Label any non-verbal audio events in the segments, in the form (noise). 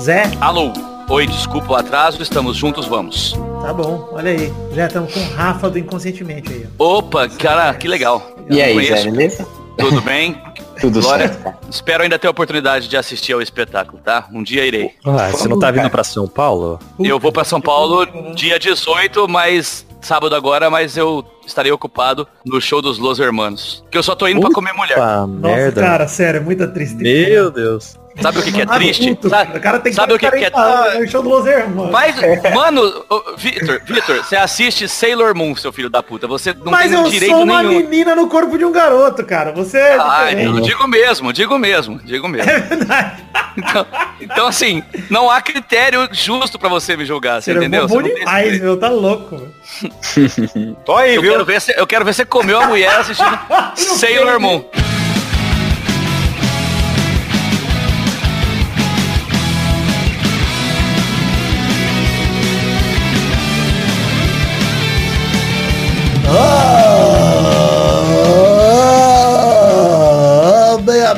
Zé, Alô. Oi, desculpa o atraso, estamos juntos, vamos. tá bom, olha aí. Já estamos com o Rafa do Inconscientemente aí. Opa, cara, que legal. E aí, Conheço. Zé, beleza? Tudo bem? (laughs) Tudo Glória. certo. Espero ainda ter a oportunidade de assistir ao espetáculo, tá? Um dia irei. Ah, você não tá vindo pra São Paulo? Eu vou pra São Paulo dia 18, mas sábado agora, mas eu estarei ocupado no show dos Los Hermanos. Que eu só tô indo pra comer mulher. Nossa, merda. cara, sério, é muita tristeza. Meu Deus. Sabe o que, que é Ah, triste? puto, Sabe, o cara tem que sabe o que, que é é o show do Los Hermanos. Mas, mano, ô, Vitor, Vitor, você assiste Sailor Moon, seu filho da puta. Você não Mas tem eu direito sou uma nenhum. menina no corpo de um garoto, cara. Você é Ai, diferente. eu digo mesmo, digo mesmo, digo mesmo. É verdade. Então, então, assim, não há critério justo pra você me julgar, você entendeu? bom tem demais, meu. Tá louco. Tô aí, eu, viu? quero ver se, eu quero ver você comeu a mulher assistindo (laughs) Sailor Moon.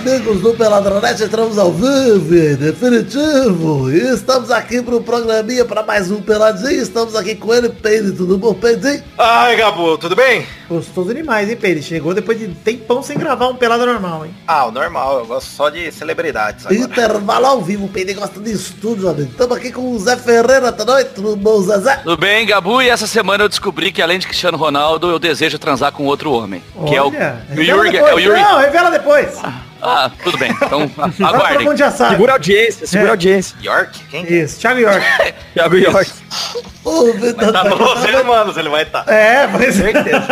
Amigos do Peladronete, entramos ao vivo, em definitivo. E estamos aqui pro programinha para mais um Peladinho. Estamos aqui com ele, Peide, tudo bom, Peide? Ai, Gabu, tudo bem? Gostoso demais, hein, Pedro? Chegou depois de tempão sem gravar um pelado normal, hein? Ah, o normal, eu gosto só de celebridades agora. Intervalo ao vivo, o Peide gosta de estúdio, amigo. Estamos aqui com o Zé Ferreira também, tudo bom, Zezé? Tudo bem, Gabu? E essa semana eu descobri que além de Cristiano Ronaldo, eu desejo transar com outro homem. que é o, Olha, o Yuri. É o Yuri. Não, revela depois. Ah, tudo bem. Então, (laughs) Agora todo aguardem. mundo já sabe. Segura a audiência, segura a audiência. York? Quem? Isso, Thiago York. (laughs) Thiago York. Ô, Vida, Tá tá, nos Los Hermanos, ele vai estar. É, mas certeza.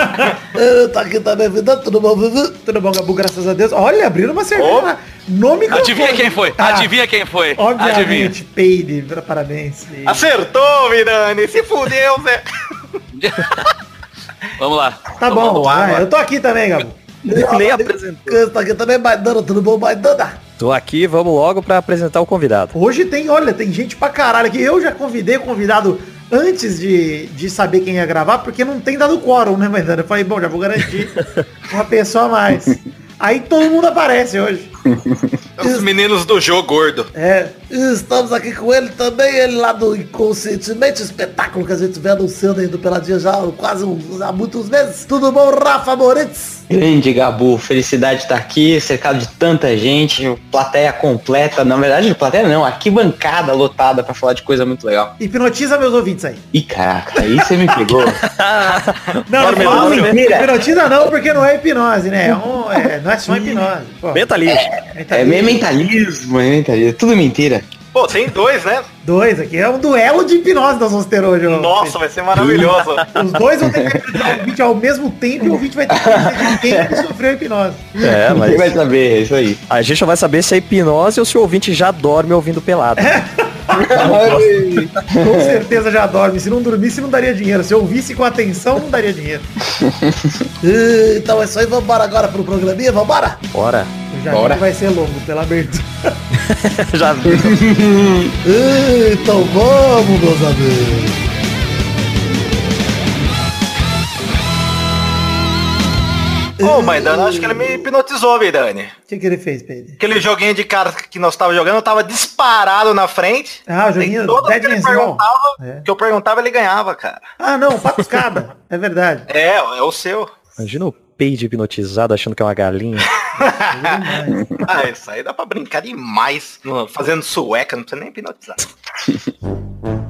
Ele (laughs) tá aqui também, Vida, tudo bom, Vivi? Tudo bom, Gabu, graças a Deus. Olha, abriram uma cerveja. Ô. na- No microfone. Adivinha quem foi? Ah, Adivinha quem foi? Adivinha. Obviamente, Peide, parabéns. Acertou, Mirani, se fudeu, Zé. Vamos lá. Tá bom, eu tô aqui também, Gabu. Nem apresentou. Tá aqui também, Maidana, tudo bom, Maidana? Tô aqui, vamos logo pra apresentar o convidado. Hoje tem, olha, tem gente pra caralho aqui. Eu já convidei o convidado antes de, de saber quem ia gravar, porque não tem dado quórum, né, mas Eu falei, bom, já vou garantir (laughs) uma pessoa a mais. Aí todo mundo aparece hoje. (laughs) Os meninos do jogo gordo. É, estamos aqui com ele também, ele lá do Inconscientemente, espetáculo que a gente vem anunciando aí do Peladinha já quase uns, há muitos meses. Tudo bom, Rafa Moritz? Grande Gabu, felicidade de estar aqui, cercado de tanta gente, plateia completa, na verdade, plateia não, arquibancada lotada pra falar de coisa muito legal. hipnotiza meus ouvintes aí. Ih, caraca, aí você me pegou. (laughs) Não, não, logo, assim, hipnotiza não, porque não é hipnose, né? É um- é, não é só hipnose. Pô, Mentalista. É meio mentalismo, é mentalismo, tudo mentira. Pô, tem dois, né? Dois aqui. É um duelo de hipnose nós vamos ter hoje. Nossa, vai ser maravilhoso. (laughs) Os dois vão ter que hipnotizar o ouvinte ao mesmo tempo e o ouvinte vai ter que quem que sofreu hipnose. É, Ninguém vai mas saber, é isso aí. a gente só vai saber se é hipnose ou se o ouvinte já dorme ouvindo pelado. Com certeza já dorme. Se não dormisse, não daria dinheiro. Se eu ouvisse com atenção, não daria dinheiro. (laughs) Então é isso aí, vambora agora pro programinha, vambora? Bora. Já Bora. vai ser longo pela abertura. (laughs) já vi. E, (laughs) então vamos, meus amigos. Ô, mas Dani, acho que ele me hipnotizou, Vidani. O que, que ele fez, Pedro? Aquele joguinho de cartas que nós tava jogando, eu tava disparado na frente. Ah, o joguinho Dead que ele perguntava, É. que eu perguntava, ele ganhava, cara. Ah, não, patuscada. (laughs) É verdade. É, é o seu. Imagina o peide hipnotizado achando que é uma galinha. (laughs) Ah, isso aí dá pra brincar demais. Fazendo sueca, não precisa nem hipnotizar. (laughs)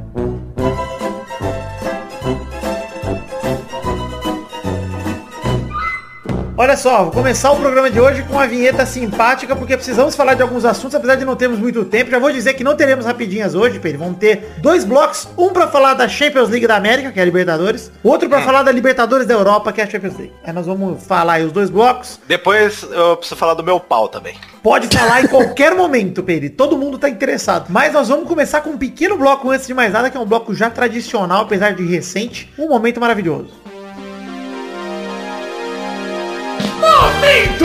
Olha só, vou começar o programa de hoje com uma vinheta simpática, porque precisamos falar de alguns assuntos, apesar de não termos muito tempo. Já vou dizer que não teremos rapidinhas hoje, Pedro. Vamos ter dois blocos, um pra falar da Champions League da América, que é a Libertadores, outro pra falar da Libertadores da Europa, que é a Champions League. Aí nós vamos falar aí os dois blocos. Depois eu preciso falar do meu pau também. Pode falar em qualquer momento, Pedro. Todo mundo tá interessado. Mas nós vamos começar com um pequeno bloco antes de mais nada, que é um bloco já tradicional, apesar de recente. Um momento maravilhoso. Momento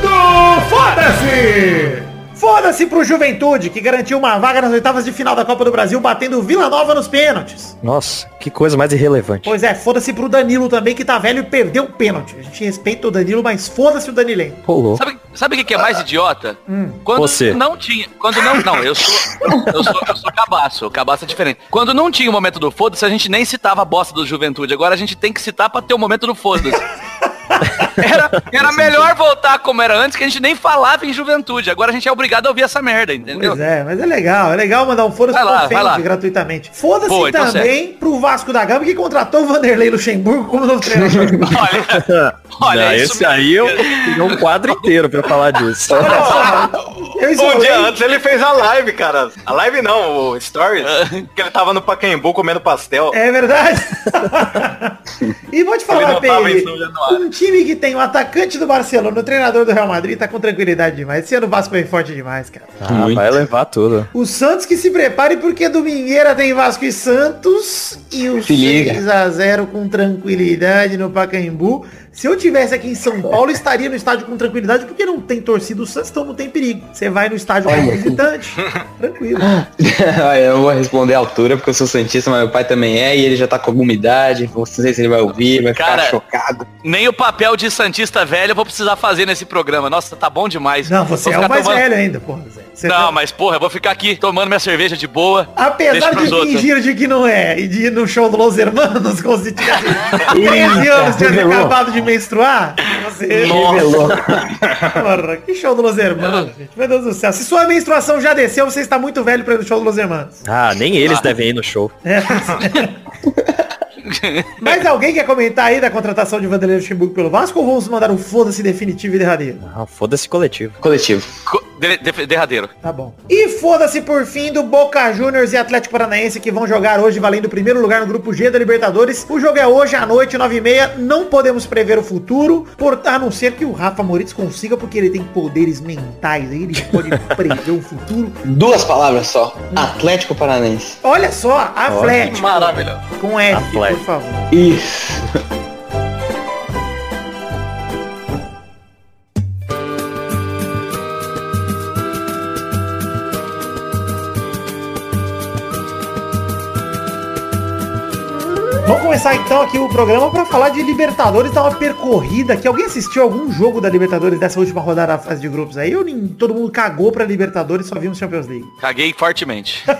do Foda-se! Foda-se pro Juventude, que garantiu uma vaga nas oitavas de final da Copa do Brasil, batendo o Vila Nova nos pênaltis. Nossa, que coisa mais irrelevante. Pois é, foda-se pro Danilo também, que tá velho e perdeu o pênalti. A gente respeita o Danilo, mas foda-se o Danilém. Rolou. Sabe, sabe o que que é mais idiota? Quando Você. não tinha. Quando não. Não, eu sou. Eu sou, eu sou cabaço. O cabaço é diferente. Quando não tinha o momento do foda-se, a gente nem citava a bosta do juventude. Agora a gente tem que citar pra ter o momento do foda-se. (laughs) Era, era melhor voltar como era antes, que a gente nem falava em juventude. Agora a gente é obrigado a ouvir essa merda, entendeu? Pois é, mas é legal, é legal mandar um foda-se lá, lá. Fênix gratuitamente. Foda-se então também pro Vasco da Gama, que contratou o Vanderlei Luxemburgo como novo treinador. (laughs) Olha, olha Não, isso esse aí eu tenho um quadro inteiro pra falar disso. Olha só, eu Um dia antes ele fez a live, cara. A live não, o Stories. que ele tava no Pacaembu comendo pastel. É verdade. (laughs) e vou te falar, Pedro, um time que tem o atacante do Barcelona, o treinador do Real Madrid, tá com tranquilidade demais. Esse ano o Vasco vem forte demais, cara. Ah, vai levar tudo. O Santos que se prepare porque domingueira tem Vasco e Santos e o Se liga. 6x0 com tranquilidade no Pacaembu. Se eu tivesse aqui em São Paulo, estaria no estádio com tranquilidade porque não tem torcida o Santos, então não tem perigo. Você vai no estádio como visitante, tranquilo. (laughs) Olha, eu vou responder à altura porque eu sou santista, mas meu pai também é e ele já tá com alguma idade. Não sei se ele vai ouvir, vai Cara, ficar chocado. Nem o papel de Santista velho eu vou precisar fazer nesse programa. Nossa, tá bom demais. Não, você é o mais tomando- velho ainda, porra. Zé. Você Não, tá- mas porra, eu vou ficar aqui tomando minha cerveja de boa. Apesar de fingir de que não é e de ir no show do Los Hermanos, como se tivesse 13 anos, tivesse revelou. acabado de menstruar, você... Revelou. (laughs) Porra, que show do Los Hermanos, gente. Meu Deus do céu. Se sua menstruação já desceu, você está muito velho para ir no show do Los Hermanos. Ah, nem eles devem ir no show. É. (laughs) Mas alguém quer comentar aí da contratação de Vanderlei Luxemburgo pelo Vasco ou vamos mandar um foda-se definitivo e derradeiro? Ah, foda-se coletivo. Coletivo. Co- de- de- derradeiro. Tá bom. E foda-se por fim do Boca Juniors e Atlético Paranaense que vão jogar hoje valendo o primeiro lugar no grupo G da Libertadores. O jogo é hoje à noite, 9h30. Não podemos prever o futuro, por, a não ser que o Rafa Moritz consiga, porque ele tem poderes mentais aí, ele pode (laughs) prever o futuro. Duas palavras só. Atlético Paranaense. Olha só, Atlético. Maravilhoso. Com F, Atlético. por favor. Isso. (laughs) começar então aqui o programa para falar de Libertadores, dar uma percorrida aqui. Alguém assistiu algum jogo da Libertadores dessa última rodada da fase de grupos aí? Ou nem todo mundo cagou pra Libertadores e só vimos Champions League? Caguei fortemente. (laughs)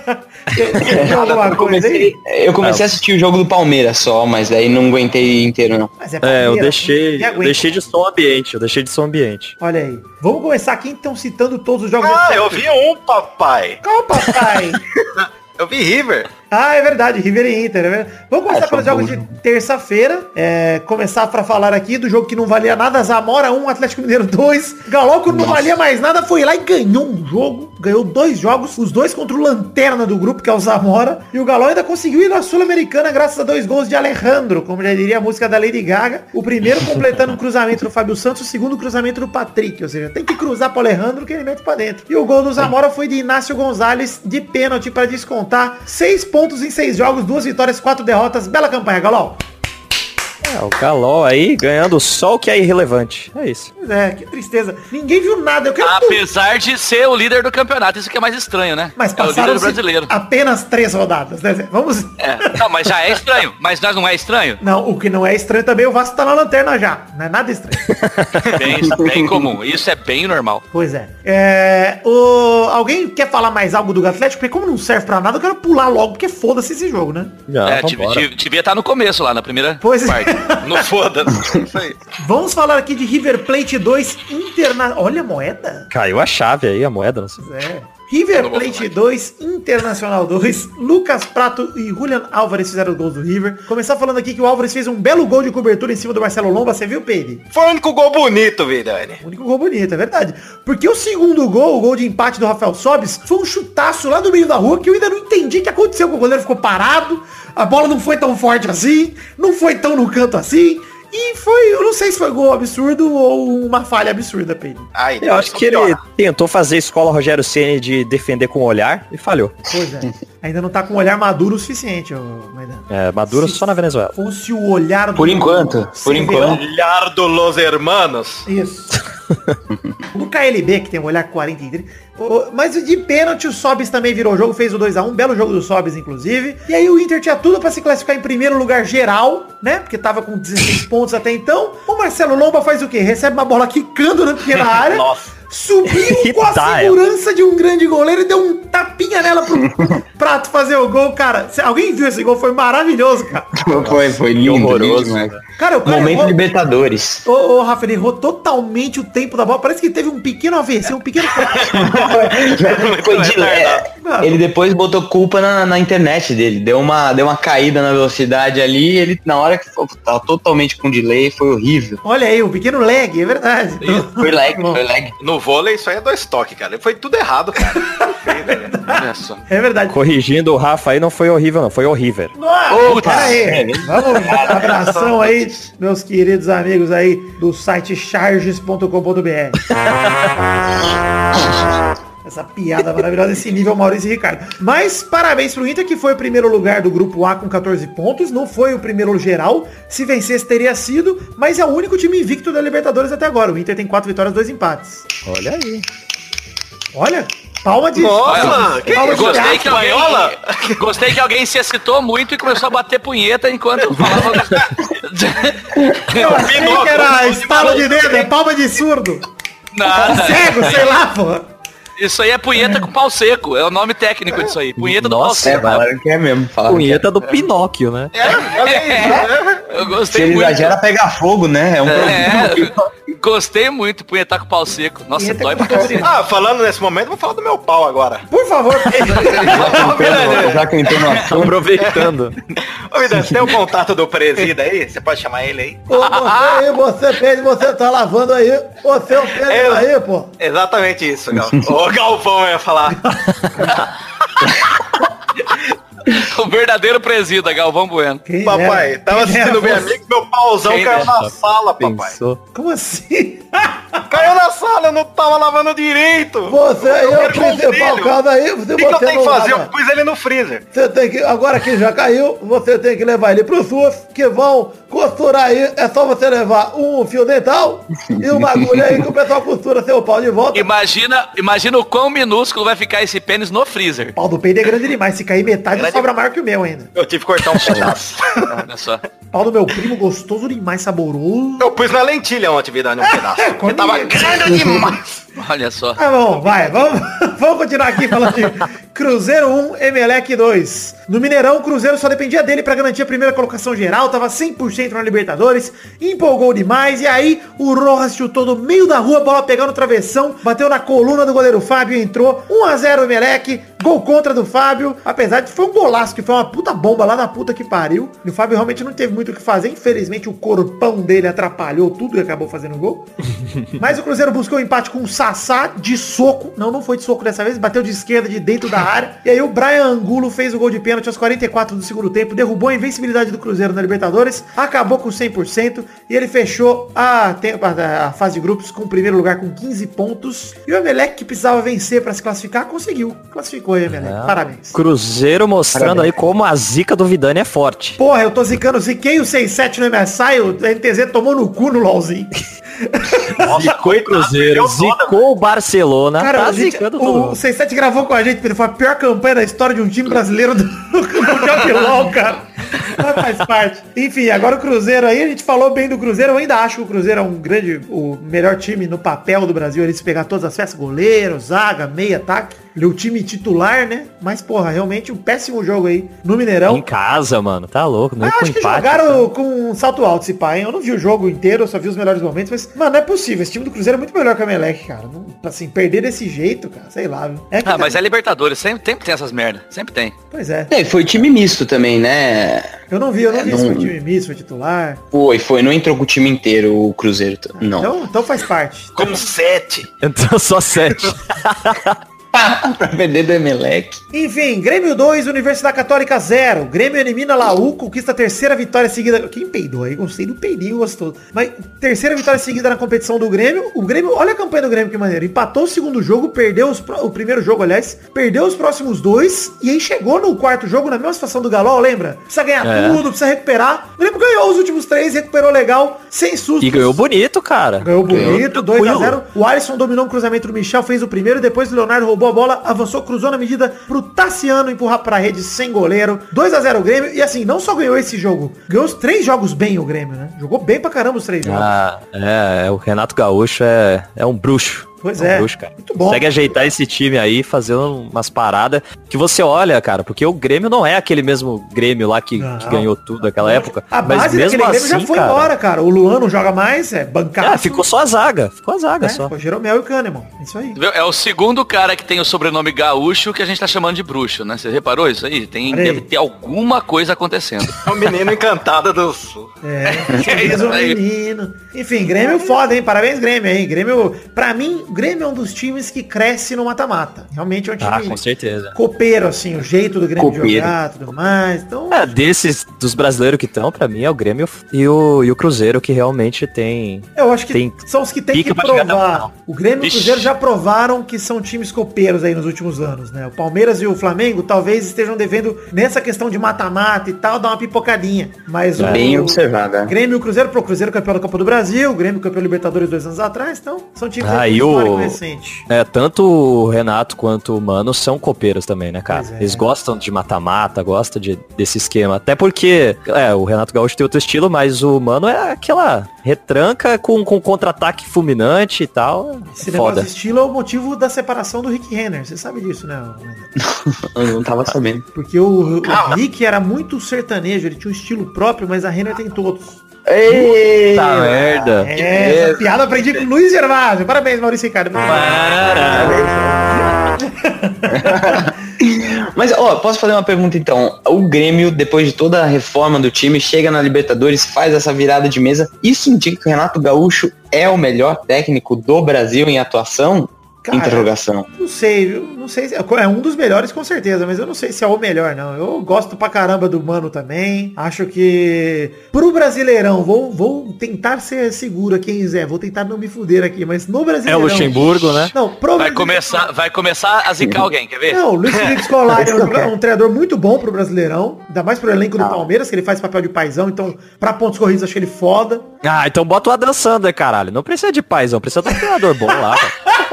Eu comecei, eu comecei a assistir o jogo do Palmeiras só, mas aí não aguentei inteiro não. Mas é, É, eu Palmeiras, deixei, eu deixei de som ambiente, eu deixei de som ambiente. Olha aí. Vamos começar aqui então citando todos os jogos. Ah, eu vi um, papai. Qual papai? (laughs) Eu vi River. Ah, é verdade, River e Inter. é verdade. Vamos começar Ah, pelos só jogos de terça-feira. É, começar pra falar aqui do jogo que não valia nada. Zamora 1, Atlético Mineiro 2. Galoco não valia mais nada, foi lá e ganhou um jogo. Ganhou dois jogos, os dois contra o Lanterna do grupo, que é o Zamora. E o Galo ainda conseguiu ir na Sul-Americana graças a dois gols de Alejandro, como já diria a música da Lady Gaga. O primeiro (laughs) completando um cruzamento do Fábio Santos, o segundo cruzamento do Patrick. Ou seja, tem que cruzar pro Alejandro que ele mete pra dentro. E o gol do Zamora foi de Inácio Gonzalez de pênalti para descontar. Seis pontos em seis jogos, duas vitórias, quatro derrotas. Bela campanha, Galol. É, o Calol aí ganhando só o que é irrelevante. É isso. Pois é, que tristeza. Ninguém viu nada. Eu quero Apesar de ser o líder do campeonato, isso que é mais estranho, né? Mas é o líder passaram brasileiro. apenas três rodadas, né? Zé? Vamos. É. Não, mas já é estranho. Mas nós não é estranho? Não, o que não é estranho também, o Vasco tá na lanterna já. Não é nada estranho. (laughs) Bem, bem comum. Isso é bem normal. pois é. é o... Alguém quer falar mais algo do Atlético? Porque como não serve pra nada, eu quero pular logo, porque foda-se esse jogo, né? Já, é, devia estar no começo lá, na primeira Pois é. No foda-se. (laughs) Isso aí. Vamos falar aqui de River Plate 2 Interna... Olha a moeda. Caiu a chave aí, a moeda, não sei. É. River Plate 2, Internacional 2, Lucas Prato e Julian Álvares fizeram os gols do River. Começar falando aqui que o Álvares fez um belo gol de cobertura em cima do Marcelo Lomba, você viu, Peide? Foi o único gol bonito, Vidani. O único gol bonito, é verdade. Porque o segundo gol, o gol de empate do Rafael Sobis, foi um chutaço lá do meio da rua que eu ainda não entendi o que aconteceu, o goleiro ficou parado, a bola não foi tão forte assim, não foi tão no canto assim, e foi, eu não sei se foi gol absurdo ou uma falha absurda, Pedro. Ai, Eu acho que ele tentou fazer escola Rogério Ceni de defender com o olhar e falhou. Pois é. Ainda não tá com um olhar maduro o suficiente, Maidana. É, Maduro Se só na Venezuela. Fosse o olhar do Por enquanto, por enquanto. Olhar do Los Hermanos. Isso. O KLB, que tem um olhar 43. o- Mas de pênalti, o Sobis também virou jogo, fez o 2x1, belo jogo do Sobis, inclusive. E aí o Inter tinha tudo pra se classificar em primeiro lugar geral, né? Porque tava com 16 pontos até então. O Marcelo Lomba faz o quê? Recebe uma bola quicando na pequena (laughs) área. Nossa. Subiu (laughs) com a Tá, segurança de um grande goleiro e deu um tapinha nela pro (laughs) Prato fazer o gol, cara. Alguém viu esse gol, foi maravilhoso, cara. (laughs) Foi, foi lindo, horroroso, lindo. Cara, o cara Momento errou- Libertadores. Ô, ô, Rafa, ele errou totalmente o tempo da bola. Parece que teve um pequeno AVC, um pequeno... Foi de é, Ele depois botou culpa na, na internet dele. Deu uma, deu uma caída na velocidade ali. Ele, na hora que ficou- tava totalmente com delay, foi horrível. Olha aí, um pequeno lag, é verdade. Foi lag, foi lag. No vôlei, isso aí é dois toques, cara. Foi tudo errado, cara. (laughs) Olha só. É verdade. Corrigindo o Rafa aí, não foi horrível, não. Foi horrível. Opa, pera aí. Vamos, abração aí, (laughs) meus queridos amigos aí do site charges.com.br. (laughs) Essa piada maravilhosa, esse nível Maurício e Ricardo. Mas parabéns pro Inter, que foi o primeiro lugar do grupo A com 14 pontos. Não foi o primeiro geral. Se vencesse, teria sido. Mas é o único time invicto da Libertadores até agora. O Inter tem quatro vitórias, dois empates. Olha aí. Olha, palma de... Nossa, que palma de gostei gato. que alguém, gostei que alguém se excitou muito e começou a bater punheta enquanto falava. Eu achei que era estalo de dedo, é palma de surdo. Nada. Cego, sei lá, pô. Isso aí é punheta com pau seco. É o nome técnico disso aí. Punheta do pau Nossa, É, seco. falaram que é mesmo. Falaram que é. Punheta do Pinóquio, né? Eu Se gostei ele muito. exagera, pega fogo, né? É um É, problema. gostei muito. Punhetar com pau seco. Nossa, Punheta dói pra cacete. Ah, falando nesse momento, vou falar do meu pau agora. Por favor. (laughs) Já que eu entrei no assunto. Aproveitando. Ô, Vida, você tem o contato do presida aí? Você pode chamar ele aí? Ô, você aí, você, Pedro, você tá lavando aí. Você é o Pedro Eu- aí, pô. Exatamente isso, Gal. (laughs) Ô, Galvão ia falar. (laughs) (laughs) O verdadeiro presida, Galvão Bueno. Quem Papai, era? tava Quem assistindo meu amigo, meu pauzão Quem caiu era? na sala, papai. Pensou. Como assim? (laughs) Caiu na sala, eu não tava lavando direito. Você é o principal caso aí. O que, que eu tenho que fazer? lava- Eu pus ele no freezer. Você tem que, agora que já caiu, você tem que levar ele pro SUS, que vão costurar aí. É só você levar um fio dental e uma agulha aí que o pessoal costura seu pau de volta. Imagina, imagina o quão minúsculo vai ficar esse pênis no freezer. O pau do peido é grande demais. Se cair metade, Grande- sobra maior que o meu ainda. Eu tive que cortar um pedaço. Olha (laughs) só. Pau do meu primo, gostoso demais, saboroso. Eu pus na lentilha ontem, vida, um pedaço. É, Porque tava grande demais. Olha só. Ah, bom, vai, vamos, (laughs) vamos continuar aqui falando de Cruzeiro 1, Emelec 2. No Mineirão, o Cruzeiro só dependia dele pra garantir a primeira colocação geral, tava 100% na Libertadores, empolgou demais, e aí o Rojas chutou no meio da rua, a bola pegou no travessão, bateu na coluna do goleiro Fábio e entrou. 1x0 Emelec, gol contra do Fábio, apesar de que foi um golaço, que foi uma puta bomba lá da puta que pariu. E o Fábio realmente não teve muito o que fazer, infelizmente o corpão dele atrapalhou tudo e acabou fazendo gol. (laughs) Mas o Cruzeiro buscou o empate com o Sassá de soco. Não, não foi de soco dessa vez. Bateu de esquerda, de dentro da área. E aí o Brian Angulo fez o gol de pênalti aos 44 do segundo tempo. Derrubou a invencibilidade do Cruzeiro na Libertadores. Acabou com 100%. E ele fechou a, a- a fase de grupos com o primeiro lugar com 15 pontos. E o Emelec, que precisava vencer para se classificar, conseguiu. Classificou o Emelec. É. Parabéns. Cruzeiro mostrando aí como a zica do Vidani é forte. Porra, eu tô zicando. Ziquei o 6-7 no MSI. O NTZ tomou no cu no LOLzinho. (laughs) Zicou o Cruzeiro, zicou o Barcelona, Cara, tá gente- zicando o, o mundo. 67 gravou com a gente, Pedro. Foi a pior campanha da história de um time brasileiro do, (laughs) do Jockey LOL, cara. Mas faz parte. Enfim, agora o Cruzeiro aí, a gente falou bem do Cruzeiro. Eu ainda acho que o Cruzeiro é um grande, o melhor time no papel do Brasil. Ele se pegar todas as festas, goleiro, zaga, meia, ataque. Ele é o time titular, né? Mas, porra, realmente um péssimo jogo aí no Mineirão. Em casa, mano, tá louco, não Eu é com acho que empate. jogaram com um salto alto esse pai, hein? Eu não vi o jogo inteiro, eu só vi os melhores momentos, mas, mano, não é possível. Esse time do Cruzeiro é muito melhor que o Emelec, cara. Não, assim, perder desse jeito, cara, sei lá, viu? É que Ah, tá- mas é Libertadores. Sempre, sempre tem essas merda. Sempre tem. Pois é. É, foi time misto também, né? Eu não vi, eu não É, vi se não- foi time misto, foi titular. Foi, foi. Não entrou com o time inteiro o Cruzeiro. Não. Então, então faz parte. Como sete. Então só sete. (laughs) (laughs) pra perder do Emelec. Enfim, Grêmio 2, Universidade Católica 0. Grêmio elimina Laú, conquista a terceira vitória seguida. Quem peidou aí? Gostei do peidinho, gostou. Mas terceira vitória seguida na competição do Grêmio. O Grêmio, olha a campanha do Grêmio que maneiro. Empatou o segundo jogo, perdeu os pro- o primeiro jogo, aliás, perdeu os próximos dois e aí chegou no quarto jogo na mesma situação do Galol, lembra? Precisa ganhar É. tudo, precisa recuperar. O Grêmio ganhou os últimos três, recuperou legal, sem susto. E ganhou bonito, cara. Ganhou bonito, Ganhou 2x0. O Alisson dominou um cruzamento do Michel, fez o primeiro, depois o Leonardo roubou a bola, avançou, cruzou na medida pro Tassiano empurrar pra rede sem goleiro. 2x0 o Grêmio. E assim, não só ganhou esse jogo, ganhou os três jogos bem o Grêmio, né? Jogou bem pra caramba os três jogos. Ah, é, é, o Renato Gaúcho é, é um bruxo. Pois é. bruxo, cara. Muito bom. Consegue ajeitar esse time aí, fazendo umas paradas que você olha, cara, porque o Grêmio não é aquele mesmo Grêmio lá que, que ganhou tudo naquela época. A mas base mesmo daquele Grêmio assim, já foi cara, embora, cara. O Luan não joga mais, é bancado. Ah, ficou só a zaga. Ficou a zaga é, só. Foi Jeromel e o Kahneman. Isso aí. É o segundo cara que tem o sobrenome gaúcho que a gente tá chamando de bruxo, né? Você reparou isso aí? Tem, deve ter alguma coisa acontecendo. O (laughs) menino encantado do sul. É, (laughs) É diz isso o aí. menino. Enfim, Grêmio foda, hein? Parabéns, Grêmio, hein? Grêmio, pra mim, o Grêmio é um dos times que cresce no mata-mata. Realmente é um time Ah, com certeza. copeiro, assim, o jeito do Grêmio Copeiro. jogar, tudo mais. Então, É, desses, dos brasileiros que estão, pra mim, é o Grêmio e o, e o Cruzeiro que realmente tem... eu acho que tem são os que tem que provar. O Grêmio e o. Cruzeiro já provaram que são times copeiros aí nos últimos anos, né? O Palmeiras e o Flamengo talvez estejam devendo nessa questão de mata-mata e tal, dar uma pipocadinha. Mas o Bem o observado, é. Grêmio e o Cruzeiro, pro Cruzeiro campeão da Copa do Brasil, o Grêmio campeão da Libertadores dois anos atrás, então são times Ah, e o-. É, tanto o Renato quanto o Mano são copeiros também, né, cara? É. Eles gostam de mata-mata, gostam de, desse esquema. Até porque, é, o Renato Gaúcho tem outro estilo, mas o Mano é aquela retranca com, com contra-ataque fulminante e tal. Esse negócio Foda. de estilo é o motivo da separação do Rick Renner. Você sabe disso, né? (laughs) Eu não tava sabendo. Porque o, o Rick era muito sertanejo, ele tinha um estilo próprio, mas a Renner tem todos. Eita, Tá merda. É, essa piada aprendi com o Luiz Gervásio. Parabéns, Maurício Ricardo. (laughs) Mas, ó, posso fazer uma pergunta então? O Grêmio, depois de toda a reforma do time, chega na Libertadores, faz essa virada de mesa. Isso indica que o Renato Gaúcho é o melhor técnico do Brasil em atuação? Cara, Interrogação. Não sei, viu? Não sei se é um dos melhores com certeza, mas eu não sei se é o melhor não. Eu gosto pra caramba do Mano também. Acho que pro Brasileirão, vou, vou tentar ser seguro aqui, hein, Zé. Vou tentar não me fuder aqui, mas no É o Brasileirão. Luxemburgo, né? Não, pro Vai Brasileirão- começar, vai começar a zicar alguém, quer ver? Não, o Luiz Felipe Scolari é um, (laughs) um treinador muito bom pro Brasileirão. Ainda mais pro elenco do Palmeiras, que ele faz papel de paizão. Então, pra pontos corridos, acho ele foda. Ah, então bota o Adam Sander, caralho. Não precisa de paizão, precisa de um treinador bom lá. (laughs)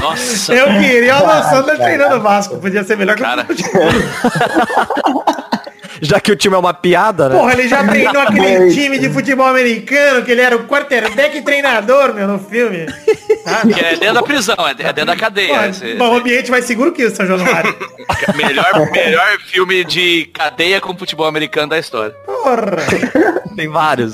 Nossa. Eu queria o Alan Sander treinando o Vasco. Podia ser melhor que Cara. (laughs) Já que o time é uma piada, né? Porra, ele já treinou aquele (laughs) time de futebol americano, que ele era o quarterback treinador, meu, no filme. (laughs) Ah, é dentro da prisão, é é dentro da cadeia. Porra, Esse- bom, o ambiente mais seguro que o São Januário. (laughs) melhor, melhor filme de cadeia com futebol americano da história. Porra. Tem vários.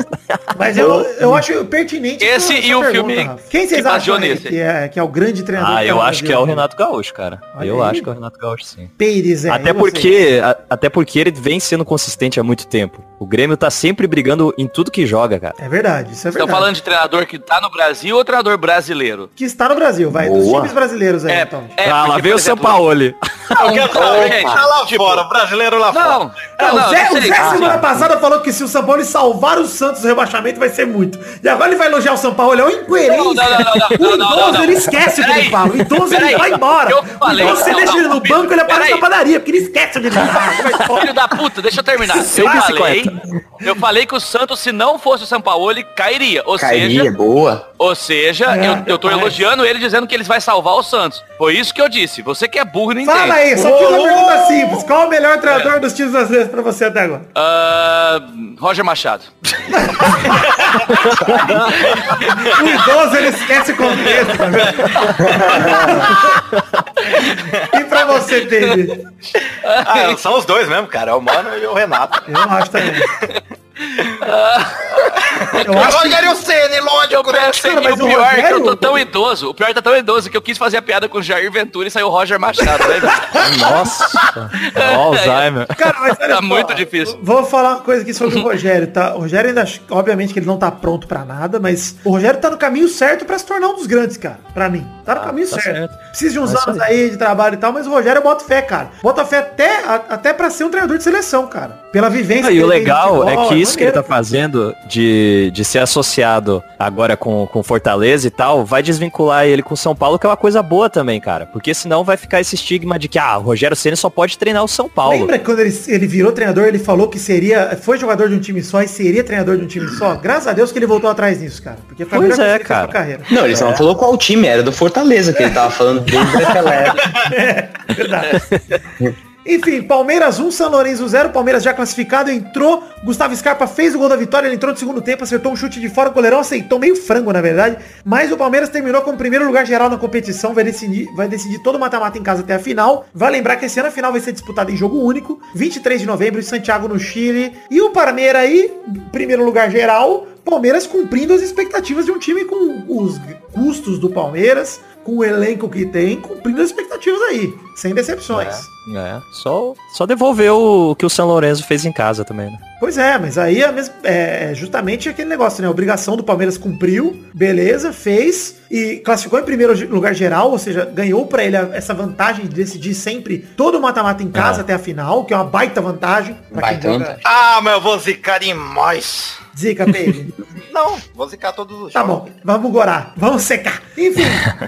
Mas eu, eu acho pertinente. Esse e o pergunta, filme Rafa. Quem vocês que acham que é, que é o grande treinador? Ah, eu no acho que é o Renato Gaúcho, cara. Olha eu aí. acho que é o Renato Gaúcho, sim. Pires, é. Até porque, a- até porque ele vem sendo consistente há muito tempo. O Grêmio tá sempre brigando em tudo que joga, cara. É verdade, isso é Estão verdade. falando de treinador que tá no Brasil ou treinador brasileiro? Que está no Brasil, vai. Dos Boa. times brasileiros aí, então. é, ah, lá veio o São Paulo. Eu quero saber quem tá lá tipo- fora, o brasileiro lá fora. Não, Ah, não, o Zé, não o sei. Zé Ah, semana passada falou que se o São Paulo salvar o Santos do rebaixamento vai ser muito. E agora ele vai elogiar o São Paulo. É uma incoerência. Não, não, não, não, não, o não, não, idoso, não. ele esquece o que ele fala. O idoso, ele vai embora. O idoso, você Não, deixa não, ele no banco, ele aparece na padaria, porque ele esquece onde ele tá. Vai embora. Filho da puta, deixa eu terminar. Sem Eu falei, eu falei que o Santos, se não fosse o São Paulo, ele cairia. Ou Cairia, seja, boa. Ou seja, É, eu, eu tô mas- elogiando ele dizendo que eles vai salvar o Santos. Foi isso que eu disse. Você que é burro não entende. Fala aí, só fiz uma pergunta simples. Qual o melhor treinador dos times brasileiros pra você até agora? Ah, Roger Machado. (laughs) O idoso, ele esquece o contexto. tá vendo? e pra você, Pedro? Ah, são os dois mesmo, cara. É o Mano e o Renato. Eu acho também. Eu acho que- Rogério Ceni, Eu lógico, né? pensei, Cara, mas o o pior é que eu tô Rogério- tão idoso, o pior tá tão idoso que eu quis fazer a piada com o Jair Ventura e saiu o Roger Machado, né? (laughs) Nossa. Alzheimer. Cara, mas olha Tá muito difícil. Vou falar uma coisa aqui sobre o Rogério, tá? O Rogério ainda, obviamente que ele não tá pronto pra nada, mas o Rogério tá no caminho certo pra se tornar um dos grandes, cara. Pra mim. Tá no Ah, caminho tá certo. certo. Precisa de uns É anos aí de trabalho e tal, mas o Rogério eu boto fé, cara. Bota fé até, a- até pra ser um treinador de seleção, cara. Pela vivência Ah, e o legal é que isso que ele tá fazendo de, de ser associado agora com, com Fortaleza e tal, vai desvincular ele com São Paulo, que é uma coisa boa também, cara. Porque senão vai ficar esse estigma de que, ah, o Rogério Ceni só pode treinar o São Paulo. Lembra que quando ele, ele virou treinador, ele falou que seria. Foi jogador de um time só e seria treinador de um time só? Graças a Deus que ele voltou atrás nisso, cara. Porque foi a Pois é, cara. carreira. Não, ele só não falou qual time, era do Fortaleza que ele tava falando desde (laughs) aquela época. É, verdade. (laughs) Enfim, Palmeiras 1, São Lourenço 0, Palmeiras já classificado, entrou, Gustavo Scarpa fez o gol da vitória, ele entrou no segundo tempo, acertou um chute de fora, o goleirão aceitou meio frango, na verdade, mas o Palmeiras terminou com o primeiro lugar geral na competição, vai decidir, vai decidir todo o mata-mata em casa até a final, vai lembrar que esse ano a final vai ser disputada em jogo único, 23 de novembro, em Santiago, no Chile, e o Palmeiras aí, primeiro lugar geral, Palmeiras cumprindo as expectativas de um time com os custos do Palmeiras, com o elenco que tem, cumprindo as expectativas aí, sem decepções. É, só, só devolver o, o que o São Lourenço fez em casa também, né? Pois é, mas aí é, mesmo, é justamente aquele negócio, né? A obrigação do Palmeiras cumpriu, beleza, fez e classificou em primeiro lugar geral, ou seja, ganhou pra ele a- essa vantagem de decidir sempre todo o mata-mata em casa É. até a final, que é uma baita vantagem. Baita vantagem. Ah, mas eu vou zicar demais. Zica, baby. (laughs) Não, vou zicar todos os Tá jogos. bom, vamos gorar, vamos secar. Enfim,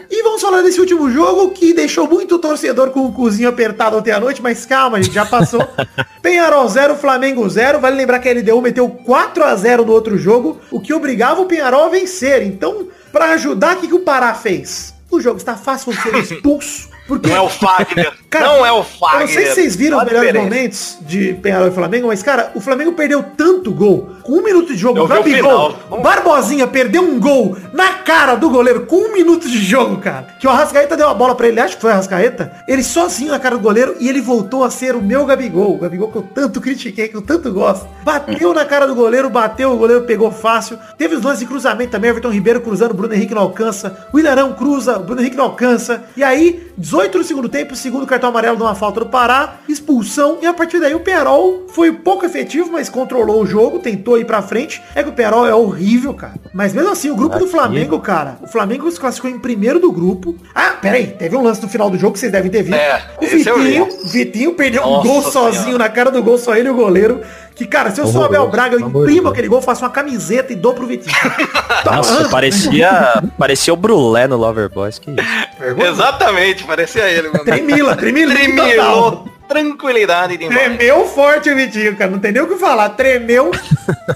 e vamos falar desse último jogo que deixou muito torcedor com o cozinho apertado ontem à noite, mas calma, gente, já passou. (laughs) Penharol 0, Flamengo 0. Vale lembrar que a LDU meteu 4 a 0 no outro jogo, o que obrigava o Penharol a vencer. Então, pra ajudar, o que, que o Pará fez? O jogo está fácil de ser expulso. Porque Não é o Fagner. Cara, não é o eu Fagner. não sei se vocês viram os melhores diferença. momentos de Penharol e Flamengo, mas, cara, o Flamengo perdeu tanto gol. Com um minuto de jogo, Eu Gabigol. Barbosinha perdeu um gol na cara do goleiro com um minuto de jogo, cara. Que o Arrascaeta deu a bola pra ele, acho que foi o Arrascaeta. Ele sozinho na cara do goleiro e ele voltou a ser o meu Gabigol. O Gabigol que eu tanto critiquei, que eu tanto gosto. Bateu na cara do goleiro, bateu, o goleiro pegou fácil. Teve os lances de cruzamento também, Everton Ribeiro cruzando, o Bruno Henrique não alcança. O Ilharão cruza, o Bruno Henrique não alcança. E aí, 18 no segundo tempo, segundo cartão amarelo de uma falta do Pará, expulsão. E a partir daí o Perol foi pouco efetivo, mas controlou o jogo, tentou ir pra frente. É que o Perol é horrível, cara. Mas mesmo assim, o grupo do. Flamengo, cara, o Flamengo se classificou em primeiro do grupo. Ah, peraí, teve um lance no final do jogo que vocês devem ter visto. É, o. Vitinho, Vitinho perdeu um Nossa gol Senhora. sozinho na cara do gol, só ele e o goleiro. Que, cara, se eu sou o Abel Braga, eu imprimo aquele gol, faço uma camiseta e dou pro Vitinho. (laughs) Tá Nossa, parecia, parecia o Brulé no Lover Boys, que isso. Vergonha. Exatamente, parecia ele. Mano. Tremila, tremila. Tremilou. Tranquilidade demais. Tremeu forte o Vitinho, cara. Não tem nem o que falar. Tremeu.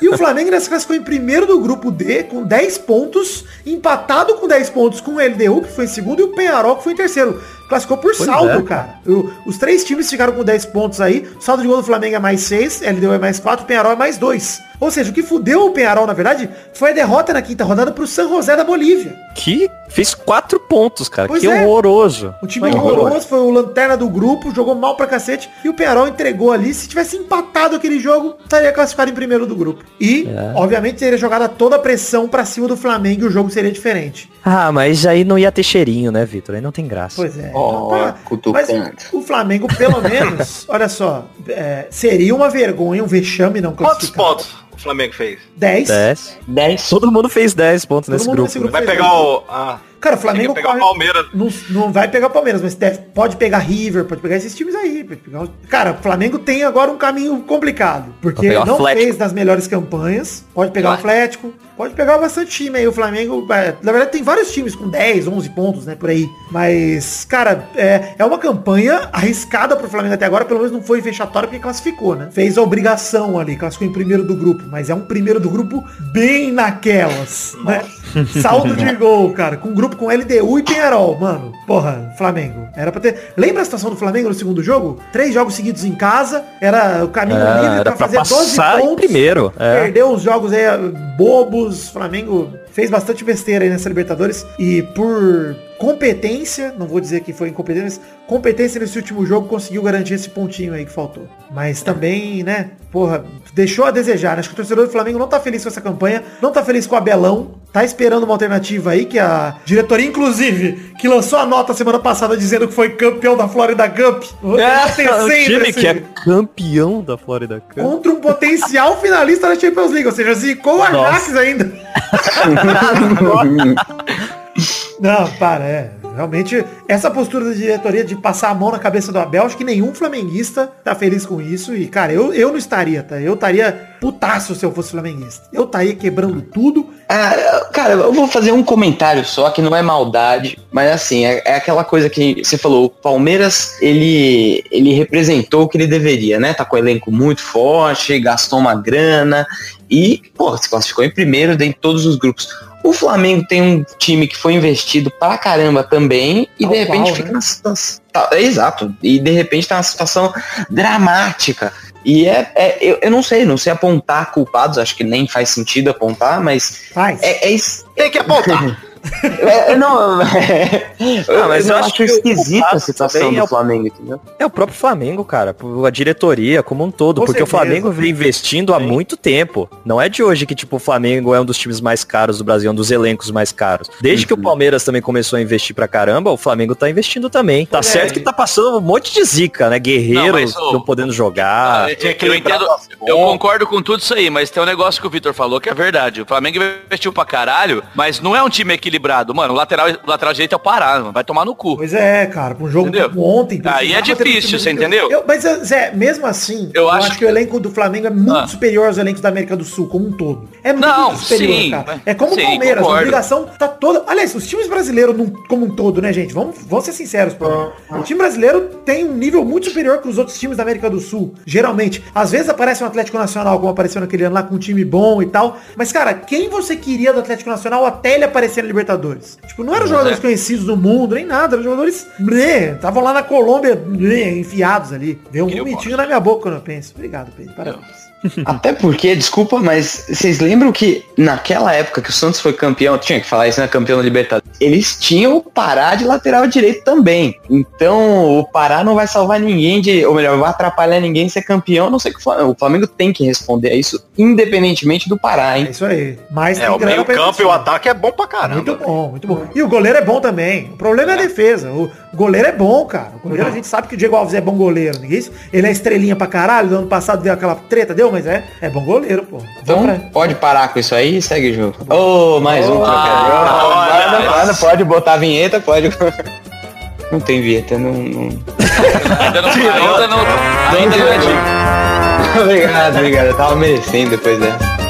e o Flamengo se classificou em primeiro do grupo D, com 10 pontos, empatado com 10 pontos com o LDU, que foi em segundo, e o Penharol, que foi em terceiro. Classificou por Pois saldo, é. cara. O- os três times ficaram com 10 pontos aí. O saldo de gol do Flamengo é mais 6, LDU é mais 4, o Penharol é mais 2. Ou seja, o que fudeu o Penharol, na verdade, foi a derrota na quinta rodada pro San José da Bolívia. Que fez quatro pontos, cara. Pois que é. horroroso. O time Mas horroroso, foi o lanterna do grupo, jogou mal pra cacete. E o Penharol entregou ali. Se tivesse empatado aquele jogo, estaria classificado em primeiro do grupo. E, É. obviamente, teria jogado toda a pressão pra cima do Flamengo e o jogo seria diferente. Ah, mas aí não ia ter cheirinho, né, Vitor? Aí não tem graça. Pois é. Ó, Tá. Mas o Flamengo, pelo (laughs) menos, olha só, é, seria uma vergonha, um vexame não Quantos classificar. pontos o Flamengo fez? 10. 10. 10. Todo mundo fez 10 pontos Todo nesse mundo grupo. nesse grupo. Vai pegar o... Ah, Cara, o Flamengo pegar o corre- Palmeiras. Não, não vai pegar o Palmeiras, mas deve, pode pegar River, pode pegar esses times aí. pegar Cara, o Flamengo tem agora um caminho complicado. Porque não Atlético. fez das melhores campanhas. Pode pegar o Atlético. Pode pegar bastante time aí. O Flamengo, é, na verdade, tem vários times com 10, 11 pontos, né? Por aí. Mas, cara, é, é uma campanha arriscada pro Flamengo até agora. Pelo menos não foi fechatória porque classificou, né? Fez a obrigação ali, classificou em primeiro do grupo. Mas é um primeiro do grupo bem naquelas, né? Saldo de (laughs) gol, cara. Com um grupo com LDU e Penharol, mano. Porra, Flamengo. Era pra ter. Lembra a situação do Flamengo no segundo jogo? Três jogos seguidos em casa. Era o caminho É, livre pra pra fazer 12 passar em pontos. primeiro. É. Perdeu uns jogos aí bobos. Flamengo fez bastante besteira aí nessa Libertadores. E por competência, não vou dizer que foi incompetência, mas competência nesse último jogo conseguiu garantir esse pontinho aí que faltou. Mas também, né, porra, deixou a desejar. né? Acho que o torcedor do Flamengo não tá feliz com essa campanha, não tá feliz com o Abelão, tá esperando uma alternativa aí que a diretoria, inclusive, que lançou a nota semana passada dizendo que foi campeão da Florida Cup. É, o time que é campeão da Florida Cup. Contra um potencial finalista da Champions League, ou seja, zicou o Ajax ainda. (laughs) Não, para, é. Realmente, essa postura da diretoria de passar a mão na cabeça do Abel, acho que nenhum flamenguista tá feliz com isso. E, cara, eu, eu não estaria, tá? Eu estaria putaço se eu fosse flamenguista. Eu estaria quebrando tudo. Ah, cara, eu vou fazer um comentário só que não é maldade, mas assim, é, é aquela coisa que você falou, o Palmeiras, ele, ele representou o que ele deveria, né? Tá com o elenco muito forte, gastou uma grana e, pô, se classificou em primeiro de todos os grupos. O Flamengo tem um time que foi investido pra caramba também e Tal de repente qual, fica né? na situação. tá, é, exato. E de repente tá numa situação dramática. E é, é- eu, eu não sei, não sei apontar culpados, acho que nem faz sentido apontar, mas Faz. é, é Tem que apontar. (laughs) é, não, é, Ah, mas eu acho que o esquisita a situação é do o- Flamengo, entendeu? É o próprio Flamengo, cara. A diretoria como um todo. Com porque certeza. o Flamengo vem investindo há muito tempo. Não é de hoje que, tipo, o Flamengo é um dos times mais caros do Brasil, um dos elencos mais caros. Desde que o Palmeiras também começou a investir pra caramba, o Flamengo tá investindo também. Tá É. certo que tá passando um monte de zica, né? Guerreiros Não, mas, podendo jogar. Ah, que eu lembrar entendo, eu concordo com tudo isso aí, mas tem um negócio que o Vitor falou que é verdade. O Flamengo investiu pra caralho, mas não é um time equilibrado. Mano, o lateral, o lateral direito é o Pará, mano. vai tomar no cu. Pois é, cara, pra um jogo Entendeu? como ontem. Aí é difícil, você entendeu? Eu- mas, Zé, mesmo assim, Eu eu, acho acho, que o elenco do Flamengo é muito Ah. superior aos elencos da América do Sul, como um todo. É muito Não, superior, sim, cara. É como o Palmeiras, a concordo. obrigação tá toda... Aliás, os times brasileiros num- como um todo, né, gente? Vamos, vamos ser sinceros, pô. O time brasileiro tem um nível muito superior que os outros times da América do Sul, geralmente. Às vezes aparece um Atlético Nacional, como apareceu naquele ano lá, com um time bom e tal. Mas, cara, quem você queria do Atlético Nacional até ele aparecer na Libertadores? Tipo, não eram jogadores é. conhecidos do mundo, nem nada. Eram jogadores... né, Estavam lá na Colômbia, né, enfiados ali. Deu um vomitinho na minha boca quando eu penso. Obrigado, Pedro. Parabéns. (laughs) Até porque, desculpa, mas vocês lembram que naquela época que o Santos foi campeão, tinha que falar isso, né? Campeão da Libertadores. Eles tinham o Pará de lateral direito também. Então o Pará não vai salvar ninguém de. Ou melhor, vai atrapalhar ninguém ser campeão, a não sei que o Flamengo, o Flamengo tem que responder a isso, independentemente do Pará, É hein? isso aí. Mas É, o grana meio pra campo e o ataque é bom pra caramba. Muito bom, muito bom. E o goleiro é bom também. O problema é, a defesa. O goleiro é bom, cara. O goleiro a gente sabe que o Diego Alves é bom goleiro. Ninguém isso. Ele é estrelinha pra caralho. No ano passado deu aquela treta, deu, mas é, é bom goleiro, pô. Então pra- pode parar com isso aí e segue o jogo. Ô, mais um trocadilho. olha Manda, manda, pode botar a vinheta, pode. (laughs) Não tem vinheta, não. não... Ainda não, ainda não, ainda não é dica. (laughs) obrigado, obrigado. Eu tava merecendo depois dessa.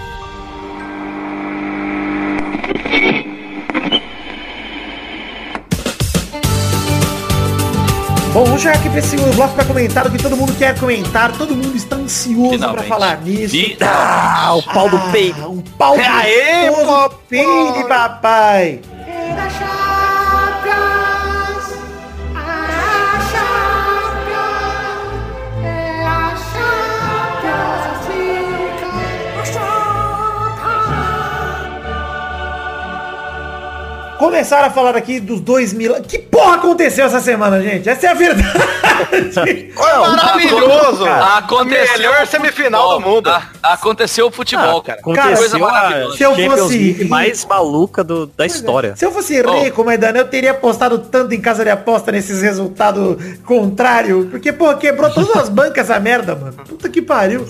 Bom, vamos chegar aqui pra esse segundo bloco pra comentar o que todo mundo quer comentar. Todo mundo está ansioso pra Finalmente. falar nisso. Ah, o pau do peito. Ah, um pau do Aê, gostoso, peide, papai. Era Começaram a falar aqui dos dois mil. Que porra aconteceu essa semana, gente? Essa é a verdade. Foi maravilhoso. Aconteceu Melhor semifinal futebol. do mundo. A- aconteceu o futebol, cara. Aconteceu coisa a maravilhosa. Se eu fosse- mais maluca do- da história. Se eu fosse rico, Maidana, eu teria apostado tanto em casa de aposta nesses resultados contrários. Porque, pô, quebrou todas as bancas essa merda, mano. Puta que pariu.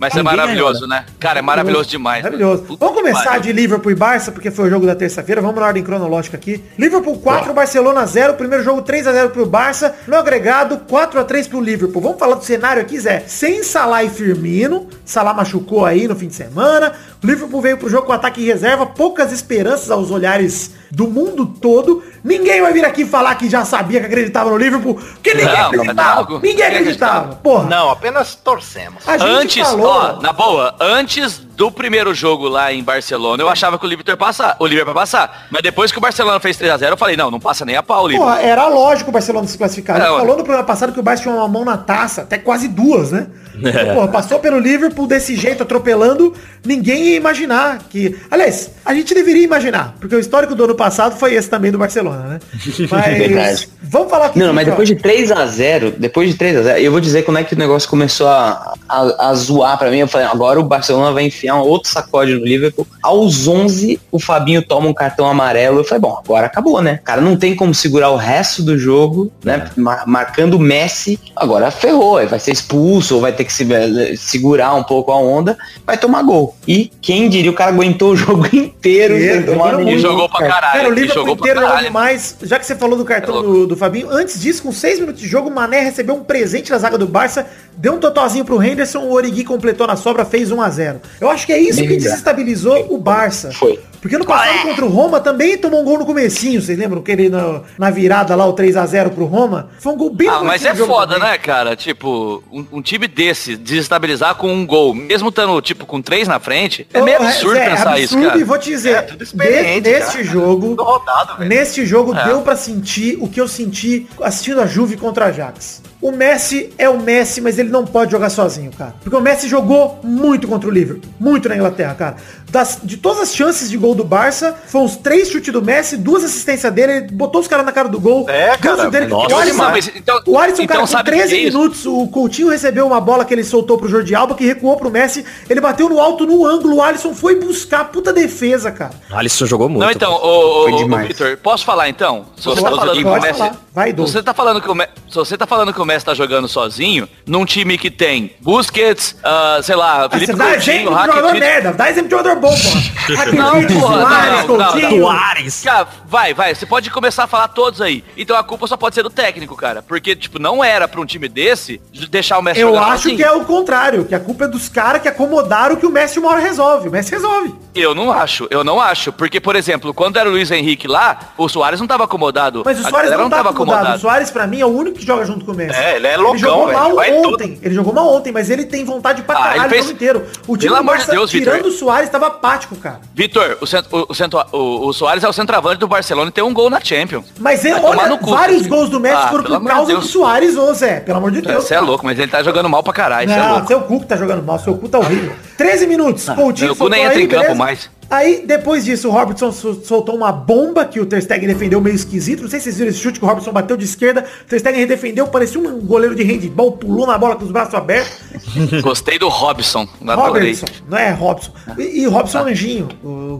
Mas é Ninguém maravilhoso, ganhou, né? Cara, é maravilhoso demais. Maravilhoso. Vamos começar de Liverpool e Barça, porque foi o jogo da terça-feira. Vamos na ordem cronológica aqui. Liverpool 4, Barcelona 0. Primeiro jogo 3x0 pro Barça. No agregado, 4x3 pro Liverpool. Vamos falar do cenário aqui, Zé. Sem Salah e Firmino. Salah machucou aí no fim de semana. O Liverpool veio pro jogo com ataque em reserva. Poucas esperanças aos olhares do mundo todo. Ninguém vai vir aqui falar que já sabia que acreditava no Liverpool. Porque ninguém Não, acreditava. não, não. Ninguém acreditava. Porra. Não, apenas torcemos. A gente Antes, falou. ó, na boa, antes do primeiro jogo lá em Barcelona, eu achava que o Liverpool ia passar, o Liverpool ia passar. Mas depois que o Barcelona fez 3x0, eu falei, não, não passa nem a pau, o Liverpool. Porra, era lógico o Barcelona se classificar. A gente É, falou no programa passado que o Barça tinha uma mão na taça, até quase duas, né? É. Então, porra, passou pelo Liverpool desse jeito, atropelando, ninguém ia imaginar que... Aliás, a gente deveria imaginar, porque o histórico do ano passado foi esse também do Barcelona, né? (laughs) Mas, Verdade. vamos falar aqui... Não, mas depois de 3 a 0 depois de 3 a 0 eu vou dizer como é que o negócio começou a, a, a zoar pra mim. Eu falei, agora o Barcelona vai enfiar um outro sacode no Liverpool. Aos 11, o Fabinho toma um cartão amarelo. Eu falei, bom, agora acabou, né? Cara, não tem como segurar o resto do jogo, né? Mar- marcando o Messi. Agora ferrou, vai ser expulso, ou vai ter que se, eh, segurar um pouco a onda, vai tomar gol. E quem diria, o cara aguentou o jogo (laughs) inteiro sem tomar nenhum. E jogou pra caralho. Cara, o Liverpool inteiro jogou caralho. demais. Já que você falou do cartão É do, do Fabinho, antes disso, com seis minutos de jogo, o Mané recebeu um presente na zaga do Barça, deu um totalzinho pro Henderson, o Origi completou na sobra, fez 1 a 0 Eu acho que é isso Bem que desestabilizou o Barça. Foi. Porque no passado contra o Roma também tomou um gol no comecinho, vocês lembram que ele na, na virada lá, o 3 a 0 pro Roma? Foi um gol bem Ah, mas é jogo foda, também. né, cara? Tipo, um, um time desse desestabilizar com um gol, mesmo estando, tipo, com três na frente, é meio Ô, absurdo Zé, pensar isso, absurdo, cara. E vou te dizer, É, tudo experiente, de- neste cara. Jogo, rodado, neste jogo É. deu pra sentir o que eu senti assistindo a Juve contra a Ajax. O Messi é o Messi, mas ele não pode jogar sozinho, cara. Porque o Messi jogou muito contra o Liverpool. Muito na Inglaterra, cara. Das- de todas as chances de gol do Barça, foram os três chutes do Messi, duas assistências dele, ele botou os caras na cara do gol. É, o cara, dele. nossa, o Alisson. Mas, então- o Alisson, então cara, com sabe o 13 que é minutos, o Coutinho recebeu uma bola que ele soltou pro Jordi Alba, que recuou pro Messi. Ele bateu no alto, no ângulo. O Alisson foi buscar. Puta defesa, cara. Alisson jogou muito. Não, então, demais. Vitor, posso falar então? Se você tá falando o Messi. falar. Vai, você tá falando que o Me- se você tá falando que o Messi tá jogando sozinho, num time que tem Busquets, ah, sei lá, Ah, Felipe Você dá Coutinho, exemplo de jogador Rakitic. merda. Dá exemplo de jogador bom, porra. (laughs) Não, Rakitic, porra, Suárez, não, não, Coutinho. Soares. Cara, vai, vai. Você pode começar a falar todos aí. Então a culpa só pode ser do técnico, cara. Porque, tipo, não era pra um time desse deixar o Messi Eu acho sozinho. que é o contrário, que a culpa é dos caras que acomodaram que o Messi uma hora resolve. O Messi resolve. Eu não acho, eu não acho. Porque, por exemplo, quando era o Luiz Henrique lá, o Soares não tava acomodado. Mas o Soares galera não tá acomodado. O Soares, pra mim, é o único que joga junto com o Messi. É, ele é loucão, jogou velho. mal Vai ontem. Ele jogou mal ontem, mas ele tem vontade pra Ah, caralho ele o fez- jogo inteiro. O time Pelo amor de Barça, Deus, Vitor. tirando o Soares, tava apático, cara. Vitor, o, o, o, o, o Soares é o centroavante do Barcelona e tem um gol na Champions. Mas ele, olha, cu, vários filho. gols do Messi Ah, foram por de causa do Deus. Soares, ô Zé. Pelo amor de Deus. Você é louco, mas ele tá jogando mal pra caralho. É Não, louco. seu cu que tá jogando mal, seu cu tá horrível. 13 minutos, Coutinho meu cu nem entra aí, em campo beleza? mais. Aí, depois disso, o Robertson sol- soltou uma bomba que o Ter Stegen defendeu meio esquisito. Não sei se vocês viram esse chute que o Robertson bateu de esquerda. O Ter Stegen defendeu, parecia um goleiro de handball, pulou na bola com os braços abertos. (laughs) Gostei do Robson. Robertson, não é Robson. E, e Robson Anjinho. Oh,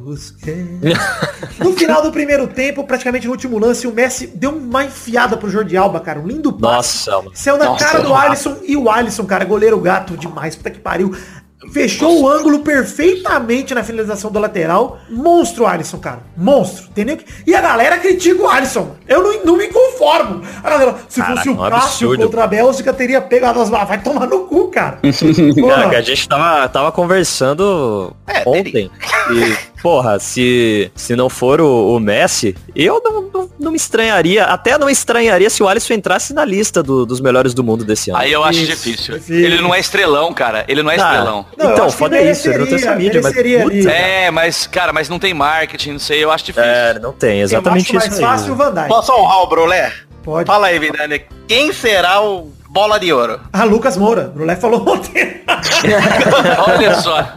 no final do primeiro tempo, praticamente no último lance, o Messi deu uma enfiada pro Jordi Alba, cara. Um lindo passe. Nossa, mano. Saiu na Nossa, cara do. Alisson e o Alisson, cara, goleiro gato demais, puta que pariu. Fechou o ângulo perfeitamente na finalização do lateral. Monstro, Alisson, cara. Monstro. Entendeu? E a galera critica o Alisson. Eu não, não me conformo. A galera, se Caraca, fosse o um Cássio absurdo. contra a Bélgica, teria pegado as... Vai tomar no cu, cara. (laughs) Cara, a gente tava, tava conversando É, ontem. E, (laughs) porra, se, se não for o, o Messi, eu não, não, não me estranharia, até não estranharia se o Alisson entrasse na lista do- dos melhores do mundo desse ano. Aí eu acho Isso, difícil. Ele não é estrelão, cara. Ele não é Ah, estrelão. Não, então, acho que foda é isso, ele não tem essa mídia, mas. É, mas, cara, mas não tem marketing, não sei, eu acho difícil. É, não tem, exatamente eu acho mais isso aí. fácil o Van Dijk. Posso honrar o Brolé? Pode. Fala aí, Vidani. Quem será o bola de ouro. Ah, Lucas Moura. O Brulé falou ontem. (laughs) Olha só.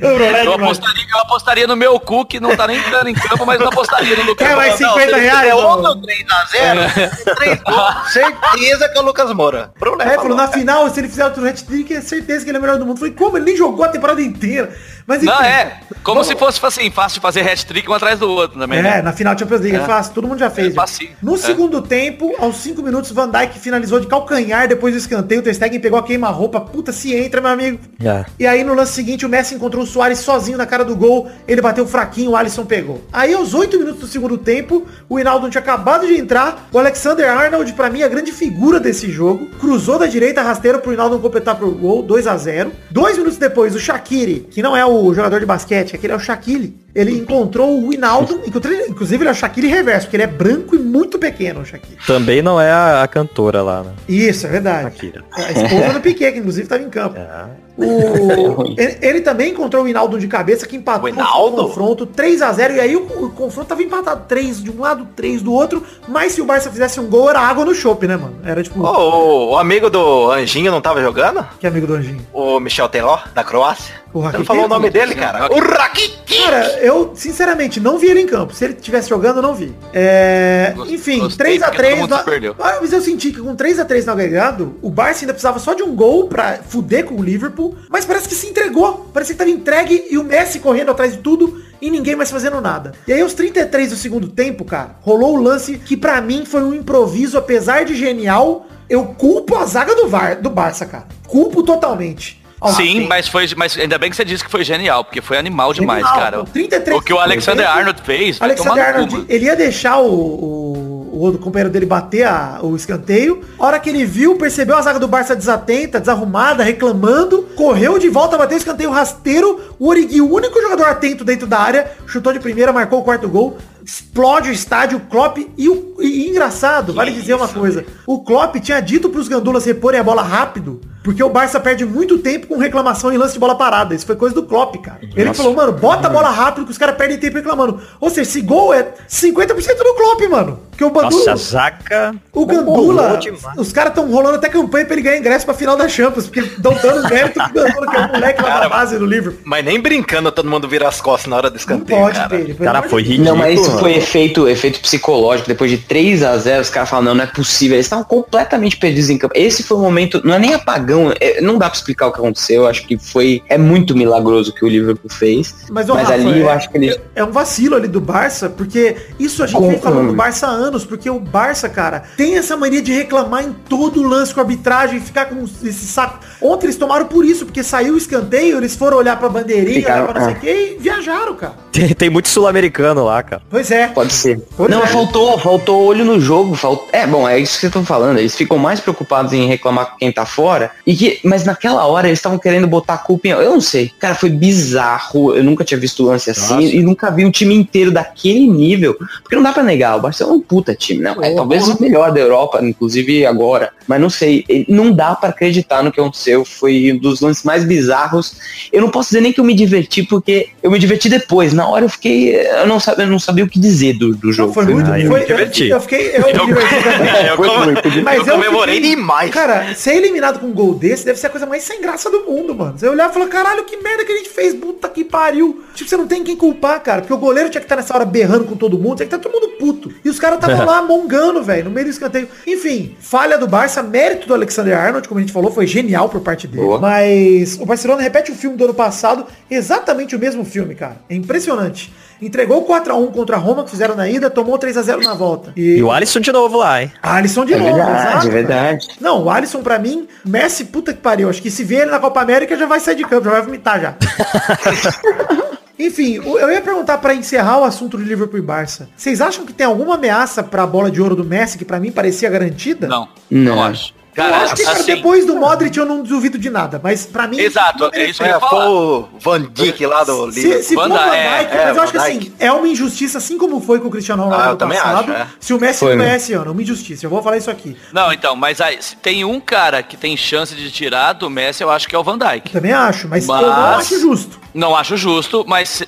É Eu apostaria, eu apostaria no meu cu, que não tá nem entrando em campo, mas eu apostaria no Lucas. Quer mais Moura. 50 reais? É outro 3x0, 3 gols, certeza que é o Lucas Moura. Bruno É, falou, na final, se ele fizer outro hat-trick, é certeza que ele é o melhor do mundo. Falei, como? Ele nem jogou a temporada inteira. Mas enfim. Não, é. Como Vamos- se fosse assim, fácil de fazer hat-trick um atrás do outro também, É, né? na final Champions League, é É. fácil, todo mundo já fez. É facinho. no É. segundo tempo, aos 5 minutos, Van Dijk finalizou de calcanhar depois do escanteio, o Ter Stegen pegou a queima-roupa, puta, se entra, meu amigo. É. E aí no lance seguinte, o Messi encontrou o Soares sozinho na cara do gol, ele bateu fraquinho, o Alisson pegou. Aí aos 8 minutos do segundo tempo, o Hinaldo tinha acabado de entrar, o Alexander Arnold, pra mim, a grande figura desse jogo, cruzou da direita, rasteiro pro Hinaldo completar pro gol, 2 a 0 Dois minutos depois, o Shaqiri, que não é o jogador de basquete, aquele é o Shaquille, ele encontrou o Hinaldo, inclusive ele é o Shaquille reverso, porque ele é branco e muito pequeno, o Shaquille. Também não é a, a cantora lá, né? Isso, é verdade. Shakira. A esposa do Piquet, que inclusive estava em campo. É. O- (laughs) ele, ele também encontrou o Hinaldo de cabeça que empatou O o confronto 3 a 0 e aí o, o confronto tava empatado 3 de um lado, 3 do outro, mas se o Barça fizesse um gol era água no chope, né, mano? Era tipo, Ô, o, o amigo do Anjinho não tava jogando? que amigo do Anjinho. O Michel Teló, da Croácia? O Você não falou o nome dele, cara? O Rakitic! Cara, eu sinceramente não vi ele em campo. Se ele estivesse jogando, eu não vi. É, enfim, gostei, 3x3. porque todo mundo se perdeu. Ah, mas eu senti que com 3x3 no agregado, o Barça ainda precisava só de um gol pra fuder com o Liverpool. Mas parece que se entregou. Parece que tava entregue e o Messi correndo atrás de tudo e ninguém mais fazendo nada. E aí, aos 33 do segundo tempo, cara, rolou o lance que pra mim foi um improviso, apesar de genial. Eu culpo a zaga do, VAR, do Barça, cara. Culpo totalmente. Sim, mas foi, mas ainda bem que você disse que foi genial, porque foi animal demais, Genial, cara. pô. 33 o que o Alexander Arnold fez, Alexander Arnold, ele ia deixar o, o, o outro companheiro dele bater a- o escanteio. A hora que ele viu, percebeu a zaga do Barça desatenta, desarrumada, reclamando, correu de volta, bateu o escanteio rasteiro. O Origi, o único jogador atento dentro da área, chutou de primeira, marcou o quarto gol. Explode o estádio, o Klopp e o e, engraçado, vale dizer uma coisa. O Klopp tinha dito pros gandulas reporem a bola rápido, porque o Barça perde muito tempo com reclamação em lance de bola parada. Isso foi coisa do Klopp, cara. Ele falou, mano, bota a bola rápido que os caras perdem tempo reclamando. Ou seja, esse gol é 50% do Klopp, mano. Porque o Bandula, Nossa, Zaca. o Gandula, os caras estão rolando até campanha pra ele ganhar ingresso pra final da Champions, porque estão dando (laughs) mérito pro Gandula, que é o moleque lá Cara, base do Liverpool. Mas nem brincando todo mundo vira as costas na hora do Não escanteio, pode, cara. Pedro. pelo Cara, foi ridículo. Não, mas isso mano. foi efeito, efeito psicológico. Depois de 3 a 0 os caras falam, não, não é possível. Eles estavam completamente perdidos em campo. Esse foi o momento, não é nem apagão, é- não dá pra explicar o que aconteceu. Eu acho que foi, é muito milagroso o que o Liverpool fez. Mas, Mas Rafa, ali eu é- acho que eles... É um vacilo ali do Barça, porque isso a gente vem falando do Barça há anos, porque o Barça, cara, tem essa mania de reclamar em todo lance com a arbitragem e ficar com esse saco. Ontem eles tomaram por isso, porque saiu o escanteio, eles foram olhar pra bandeirinha, Ficaram- olhar pra não sei é. o que e viajaram, cara. (laughs) Tem, tem muito sul-americano lá, cara. Pois é. Pode ser. Pois não, é. faltou, faltou olho no jogo. Falt... É, bom, é isso que eu tô falando. Eles ficam mais preocupados em reclamar com quem tá fora. E que, mas naquela hora eles estavam querendo botar a culpa em. Eu não sei. Cara, foi bizarro. Eu nunca tinha visto lance assim. Nossa. E nunca vi um time inteiro daquele nível. Porque não dá pra negar. O Barcelona é um puta time. Não, é talvez o melhor da Europa, inclusive agora. Mas não sei. Não dá pra acreditar no que aconteceu. Foi um dos lances mais bizarros. Eu não posso dizer nem que eu me diverti, porque eu me diverti depois. Na hora eu fiquei. Eu não sabia, eu não sabia o que dizer do, do jogo. Foi muito. Ah, eu foi, me diverti. Eu, fiquei. Eu. É, eu, Foi come- muito, eu comemorei fiquei- demais. Cara, ser eliminado com um gol desse deve ser a coisa mais sem graça do mundo, mano. Você olhar e falar, caralho, que merda que a gente fez, puta que pariu. Tipo, você não tem quem culpar, cara. Porque o goleiro tinha que estar nessa hora berrando com todo mundo, tinha que estar todo mundo puto. E os caras estavam (laughs) lá mongando, velho, no meio do escanteio. Enfim, falha do Barça, mérito do Alexander Arnold, como a gente falou, foi genial por parte dele. Boa. Mas o Barcelona repete o filme do ano passado, exatamente o mesmo filme, cara. É impressionante. Entregou 4x1 contra a Roma, que fizeram na ida, tomou 3x0 na volta. E o Alisson de novo lá, hein? Alisson de É novo, verdade, exato, é cara. verdade. Não, o Alisson pra mim, Messi, puta que pariu. Acho que se vê ele na Copa América já vai sair de campo, já vai vomitar já. (laughs) Enfim, eu ia perguntar pra encerrar o assunto do Liverpool e Barça. Vocês acham que tem alguma ameaça pra bola de ouro do Messi que pra mim parecia garantida? Não, não, Não. acho. Eu Cara, acho que cara, assim, depois do Modric eu não duvido de nada, mas pra mim Exato, é isso que eu É, ia falar. o Van Dijk lá do Se, Liverpool. se for o Van Dijk, é, mas eu acho que assim, é uma injustiça, assim como foi com o Cristiano Ronaldo Ah, eu no também passado. acho, é. Se o Messi Foi não é mesmo. esse ano, uma injustiça. Eu vou falar isso aqui. Não, então, mas aí, se tem um cara que tem chance de tirar do Messi, eu acho que é o Van Dijk. Também acho, mas, Mas- eu não acho justo. Não acho justo, mas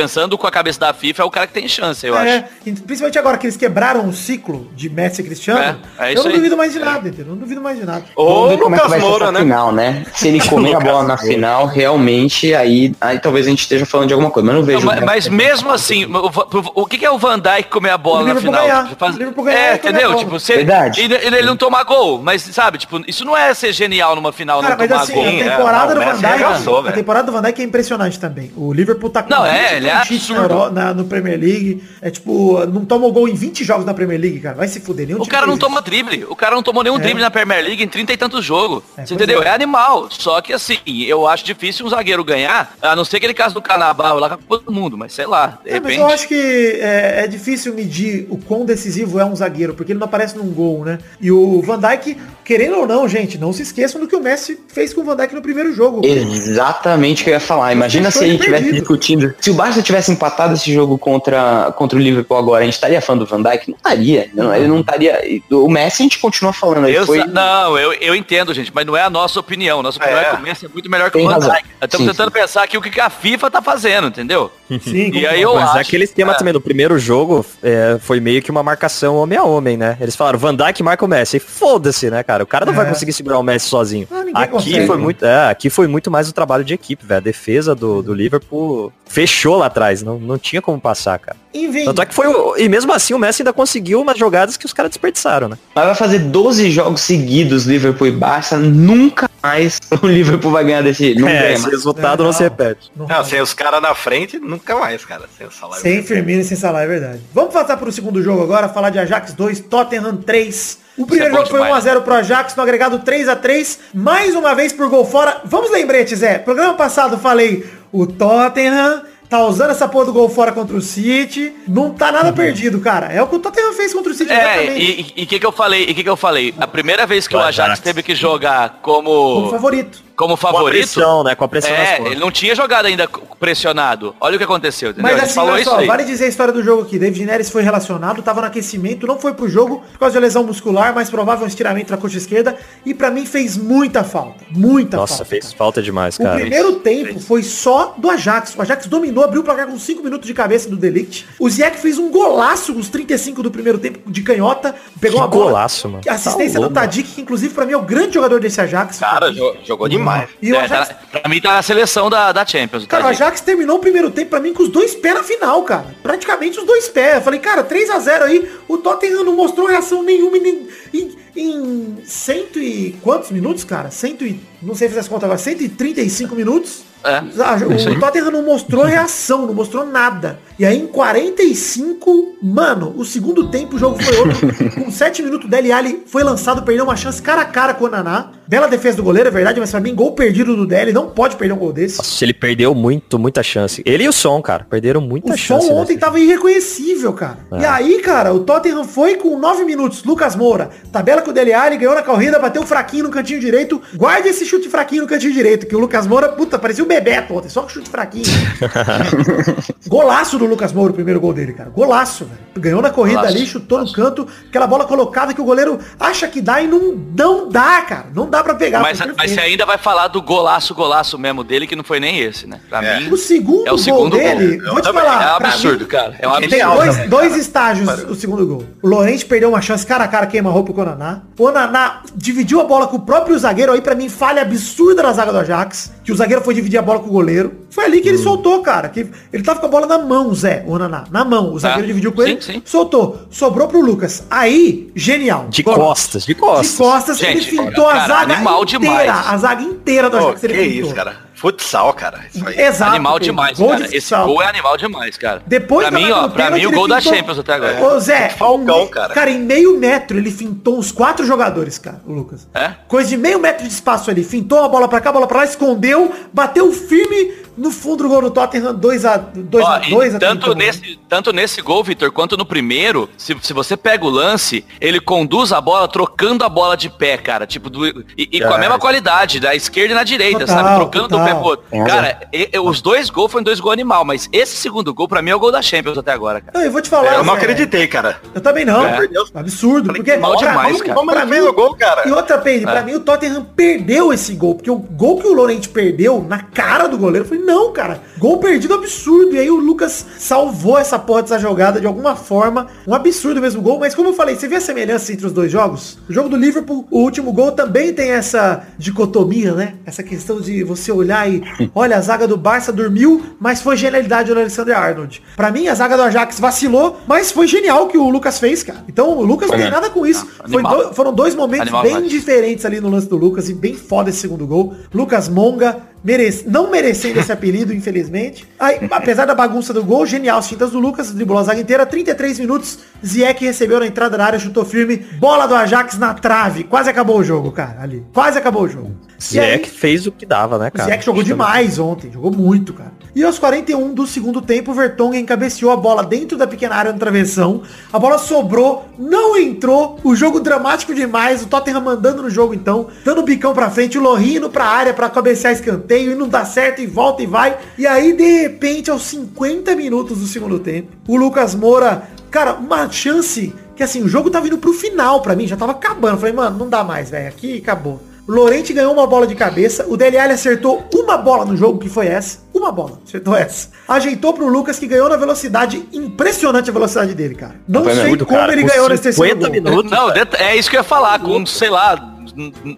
pensando com a cabeça da FIFA, é o cara que tem chance, eu É, acho. principalmente agora que eles quebraram o ciclo de Messi e Cristiano, É, é eu não aí. duvido mais de nada, entendeu? Não duvido mais de nada. Vamos Ou como é que Lucas vai ser Moura, né? final, né? Se ele (laughs) comer a bola na final, realmente, aí, aí talvez a gente esteja falando de alguma coisa. Mas não vejo. Não, mas, mas mesmo assim, o, o- que, é o Van Dijk comer a bola na final? ganhar. Tipo, faz- ganhar é, entendeu? Tipo, se Verdade. ele, ele, ele não tomar gol, mas sabe, tipo, isso não é ser genial numa final, Cara, não mas tomar assim, gol. a é, temporada não, do Van Dijk, arregaçou, a temporada do Van Dijk é impressionante também. O Liverpool tá com Não, 20 é, ele é na absurdo. Euro- na- no Premier League. É tipo, não toma o gol em 20 jogos na Premier League, cara. Vai se fuder. Nenhum O time cara não toma drible. O cara não tomou nenhum drible na Premier League em 30 e tantos jogos. É, Você entendeu? é. É. animal. Só que assim, eu acho difícil um zagueiro ganhar, a não ser aquele caso do Carnaval lá com todo mundo, mas sei lá, de É, mas repente. eu acho que é, é difícil medir o quão decisivo é um zagueiro, porque ele não aparece num gol, né? E o Van Dijk, querendo ou não, gente, não se esqueçam do que o Messi fez com o Van Dijk no primeiro jogo. Exatamente o que eu ia falar. Imagina se ele tivesse discutindo. Se o Barça tivesse empatado esse jogo contra, contra o Liverpool agora, a gente estaria falando do Van Dijk? Não estaria. Não, ele não estaria. O Messi a gente continua falando. Eu foi. Não, eu, eu entendo, gente, mas não é a nossa opinião. Nossa opinião é, É. que o Messi é muito melhor que Tem o Van. Dijk. Estamos Sim, tentando pensar aqui o que que a FIFA tá fazendo, entendeu? Sim, E aí eu Mas acho. é aquele esquema é. também do primeiro jogo é, foi meio que uma marcação homem a homem, né? Eles falaram, Van Dijk marca o Messi. Foda-se, né, cara? O cara não É. vai conseguir segurar o Messi sozinho. Ah, ninguém aqui consegue. foi muito, é, aqui foi muito mais o trabalho de equipe, velho. A defesa do, do Liverpool fechou lá atrás, não, não tinha como passar, cara. Enfim, Tanto é que foi o, e mesmo assim o Messi ainda conseguiu umas jogadas que os caras desperdiçaram, né? Mas vai fazer 12 jogos seguidos, Liverpool e Barça. Nunca mais (laughs) o Liverpool vai ganhar desse. Não é, ganha esse mais. resultado É, não, se não. repete. não- Não, sem os caras na frente, nunca mais, cara. Sem o salário. sem Firmino e sem Salah, é verdade. Vamos passar pro segundo jogo agora, falar de Ajax 2, Tottenham 3. O primeiro é jogo foi demais. 1x0 pro Ajax, no agregado 3x3, mais uma vez por gol fora. Vamos lembretes, Zé. Programa passado eu falei, o Tottenham tá usando essa porra do gol fora contra o City. Não tá nada perdido, cara. É o que o Tottenham fez contra o City É, exatamente. e o que que eu falei? E que que eu falei? A primeira vez que o O Ajax Ajax. teve que jogar como Como favorito. Como Com a favorito, pressão, né? Com a pressão nas é, costas. ele não tinha jogado ainda pressionado. Olha o que aconteceu, entendeu? Mas assim, falou isso só, vale dizer a história do jogo aqui. David Neres foi relacionado, tava no aquecimento, não foi pro jogo por causa de lesão muscular, mais provável um estiramento na coxa esquerda. E pra mim fez muita falta. Muita Nossa, falta. fez cara. falta demais, O cara. primeiro tempo foi só do Ajax. O Ajax dominou, abriu o placar com 5 minutos de cabeça do Delict. O Ziyech fez um golaço nos 35 do primeiro tempo de canhota. Pegou Que a bola. golaço, mano. Assistência Tá do Tadic, que inclusive pra mim é o grande jogador desse Ajax. Cara, jo- jogou demais. E o É, Ajax tá- pra mim tá na seleção da, da Champions. Cara, o Tadinho. Ajax terminou o primeiro tempo pra mim com os dois pés na final, cara. Praticamente os dois pés. Eu falei, cara, 3 a 0 aí, o Tottenham não mostrou reação nenhuma em, em, em cento e quantos minutos, cara? Cento e, não sei fazer as contas agora, 135 minutos. É, Ah, aí. O Tottenham não mostrou reação, não mostrou nada. E aí em 45, mano, o segundo tempo o jogo foi outro. (laughs) com 7 minutos, o Dele Alli foi lançado, perdeu uma chance cara a cara com o Naná. Bela defesa do goleiro, é verdade, mas pra mim, gol perdido do Dele, não pode perder um gol desse. Nossa, ele perdeu muito, muita chance. Ele e o Som, cara, perderam muita O chance. som ontem tava irreconhecível, cara. É. E aí, cara, o Tottenham foi com 9 minutos. Lucas Moura, tabela com o Dele Alli, ganhou na corrida, bateu fraquinho no cantinho direito. Guarde esse chute fraquinho no cantinho direito, que o Lucas Moura, puta, parecia o Bebeto ontem, só com chute fraquinho. (laughs) Golaço do Lucas Moura, o primeiro gol dele, cara. Golaço, velho. Ganhou na corrida Golaço, ali, chutou no canto, aquela bola colocada que o goleiro acha que dá e não, não dá, cara. Não dá pra pegar. Mas, mas você ainda vai falar do golaço, golaço mesmo dele, que não foi nem esse, né? Pra É. mim, O segundo, É o segundo gol dele, gol. vou te falar. é um absurdo, mim, cara. É um Tem absurdo. dois, também, dois cara. estágios o segundo gol. O Lorente perdeu uma chance cara a cara, queima-roupa com o Naná. O Naná dividiu a bola com o próprio zagueiro, aí pra mim falha absurda na zaga do Ajax, que o zagueiro foi dividir a bola com o goleiro. Foi ali Hum. que ele soltou, cara. Que ele tava com a bola na mão, Zé, o Naná. Na mão. O zagueiro Tá. dividiu com Sim, ele, sim. soltou. Sobrou pro Lucas. Aí, genial. De costas, de costas. De costas, ele Gente, fintou a cara, zaga animal inteira. demais. A zaga inteira do Pô, Ajax. que ele fintou. isso, cara. Futsal, cara. Aí. Exato. Animal demais, Gol cara. de Esse gol é animal demais, cara. Depois pra mim, ó, pra mim o gol da fintou- Champions até agora. Ô Zé, Falcão, cara. Cara, em meio metro ele fintou uns quatro jogadores, cara, o Lucas. É? Coisa de meio metro de espaço ali. Fintou a bola pra cá, a bola pra lá, escondeu, bateu firme no fundo do gol do Tottenham, 2x2 2 Ó, a e 2 tanto, nesse, tanto nesse gol, Vitor, quanto no primeiro, se, se você pega o lance, ele conduz a bola trocando a bola de pé, cara. Tipo, do, e, e com a É. mesma qualidade, da esquerda e na direita, Total, sabe? Trocando do pé total. pro outro. É, Cara, e- e- os dois gols foram dois gols animal, mas esse segundo gol, pra mim, é o gol da Champions até agora, cara. Eu vou te falar, Eu não acreditei, cara. Eu também não. É. Absurdo. Falei, Porque mal pra demais, mim- cara. Pra mim- fez o gol, cara? E outra, Pedro, pra É. mim o Tottenham perdeu esse gol. Porque o gol que o Lorente perdeu na cara do goleiro foi não, cara. Gol perdido absurdo. E aí o Lucas salvou essa porra dessa jogada de alguma forma. Um absurdo mesmo gol. Mas como eu falei, você vê a semelhança entre os dois jogos? O jogo do Liverpool, o último gol também tem essa dicotomia, né? Essa questão de você olhar e, (laughs) olha, a zaga do Barça dormiu, mas foi genialidade do Alexander Arnold. Pra mim, a zaga do Ajax vacilou, mas foi genial o que o Lucas fez, cara. Então, o Lucas não tem nada com isso. Ah, do- foram dois momentos Animal bem demais. diferentes ali no lance do Lucas e bem foda esse segundo gol. Lucas Monga, merece, não merecendo esse apelido, infelizmente. Aí, apesar da bagunça do gol, genial as fintas do Lucas, driblou a zaga inteira, 33 minutos, Zieck recebeu na entrada da área, chutou firme, bola do Ajax na trave, quase acabou o jogo, cara, ali. Quase acabou o jogo. Zieck fez o que dava, né, cara? Ziyech jogou demais ontem, jogou muito, cara. E aos 41 do segundo tempo, o Vertonghen cabeceou a bola dentro da pequena área no travessão. A bola sobrou, não entrou. O jogo dramático demais. O Tottenham mandando no jogo então, dando o bicão pra frente, o Lohri indo pra área pra cabecear escanteio e não dá certo e volta e vai. E aí, de repente, aos 50 minutos do segundo tempo, o Lucas Moura, cara, uma chance que assim, o jogo tava indo pro final pra mim, já tava acabando. Eu Falei, mano, não dá mais, velho. Aqui acabou. O Lorente ganhou uma bola de cabeça. O Dele Alli acertou uma bola no jogo, que foi essa. Uma bola, acertou essa. Ajeitou pro Lucas, que ganhou na velocidade. Impressionante a velocidade dele, cara. Não Foi sei muito, como cara, ele com ganhou nesse terceiro 50 gol. minutos. Não, det- é isso que eu ia falar. Com, sei lá,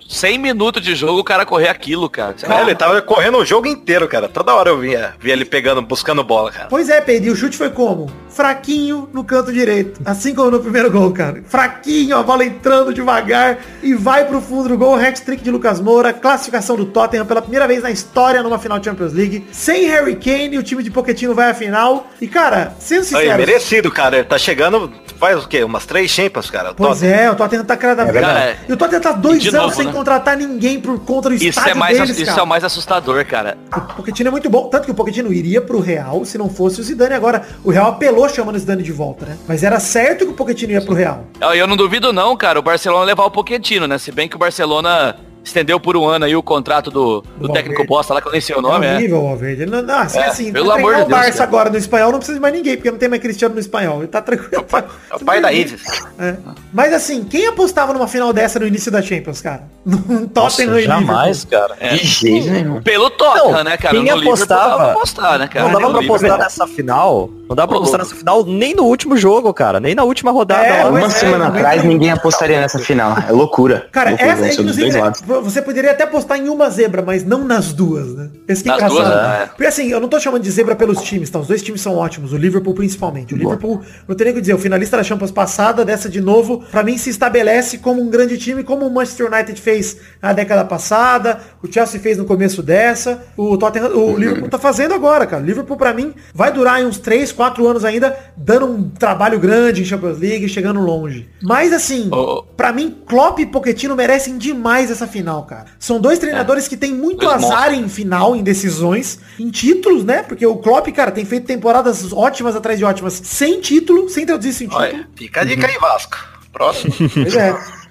100 minutos de jogo, o cara correr aquilo, cara. Sei lá. É, ele tava correndo o jogo inteiro, cara. Toda hora eu via, via ele pegando, buscando bola, cara. Pois é, Pedro, e o chute foi como? Fraquinho no canto direito. Assim como no primeiro gol, cara. Fraquinho, a bola entrando devagar e vai pro fundo do gol. Hat-trick de Lucas Moura. Classificação do Tottenham pela primeira vez na história numa final de Champions League. Sem Harry Kane, o time de Pochettino vai à final. E, cara, sendo Aí, sincero... merecido, cara. Ele tá chegando, faz o quê? Umas três Champions, cara. Pois é, o Tottenham tá cada vez. verdade. e o Tottenham tá dois De anos novo, sem né? contratar ninguém por conta do Isso é, mais, deles, isso cara. é o mais assustador, cara. O Pochettino é muito bom, tanto que o Pochettino iria pro Real se não fosse o Zidane agora. O Real apelou chamando o Zidane de volta, né? Mas era certo que o Pochettino ia pro Real. Eu, eu não duvido não, cara, o Barcelona levar o Pochettino, né? Se bem que o Barcelona estendeu por um ano aí o contrato do, do técnico bosta lá, que eu nem sei o É nome, é. horrível, Valverde. Ele não, não, assim, É, assim, pelo pra amor de o Deus, Barça cara. agora no espanhol não precisa de mais ninguém, porque não tem mais Cristiano no espanhol. Ele tá tranquilo. Tá, É o pai da Isis. É. Mas assim, quem apostava numa final dessa no início da Champions, cara? (laughs) Num Tottenham Nossa, jamais, cara. De jeito nenhum. Pelo Tottenham, Não, né, cara? quem No apostava- dava pra apostar, né, cara? Não dava pra Liverpool- apostar nessa final. Não dava pra apostar nessa final nem no último jogo, cara. Nem na última rodada. É, Uma é, semana não é atrás ninguém apostaria nessa final. É loucura. Cara, essa, dos inclusive, dois lados. Você poderia até apostar em uma zebra, mas não nas duas, né? Esse que é Nas engraçado. duas, né? Porque assim, eu não tô chamando de zebra pelos times, tá? Os dois times são ótimos, o Liverpool principalmente. O Liverpool, não tem nem o que dizer, o finalista da Champions passada, dessa de novo, pra mim se estabelece como um grande time, como o Manchester United fez na década passada, o Chelsea fez no começo dessa, o Tottenham, o Liverpool tá fazendo agora, cara. O Liverpool pra mim vai durar uns 3, 4 anos ainda, dando um trabalho grande em Champions League, chegando longe. Mas assim, Ô, Pra mim, Klopp e Pochettino merecem demais essa final, cara. São dois treinadores que têm muito Dois azar em final, em decisões, em títulos, né? Porque o Klopp, cara, tem feito temporadas ótimas atrás de ótimas, sem título, sem traduzir isso em título. Olha, fica a dica aí, Vasco. Próximo. Pois é. (laughs)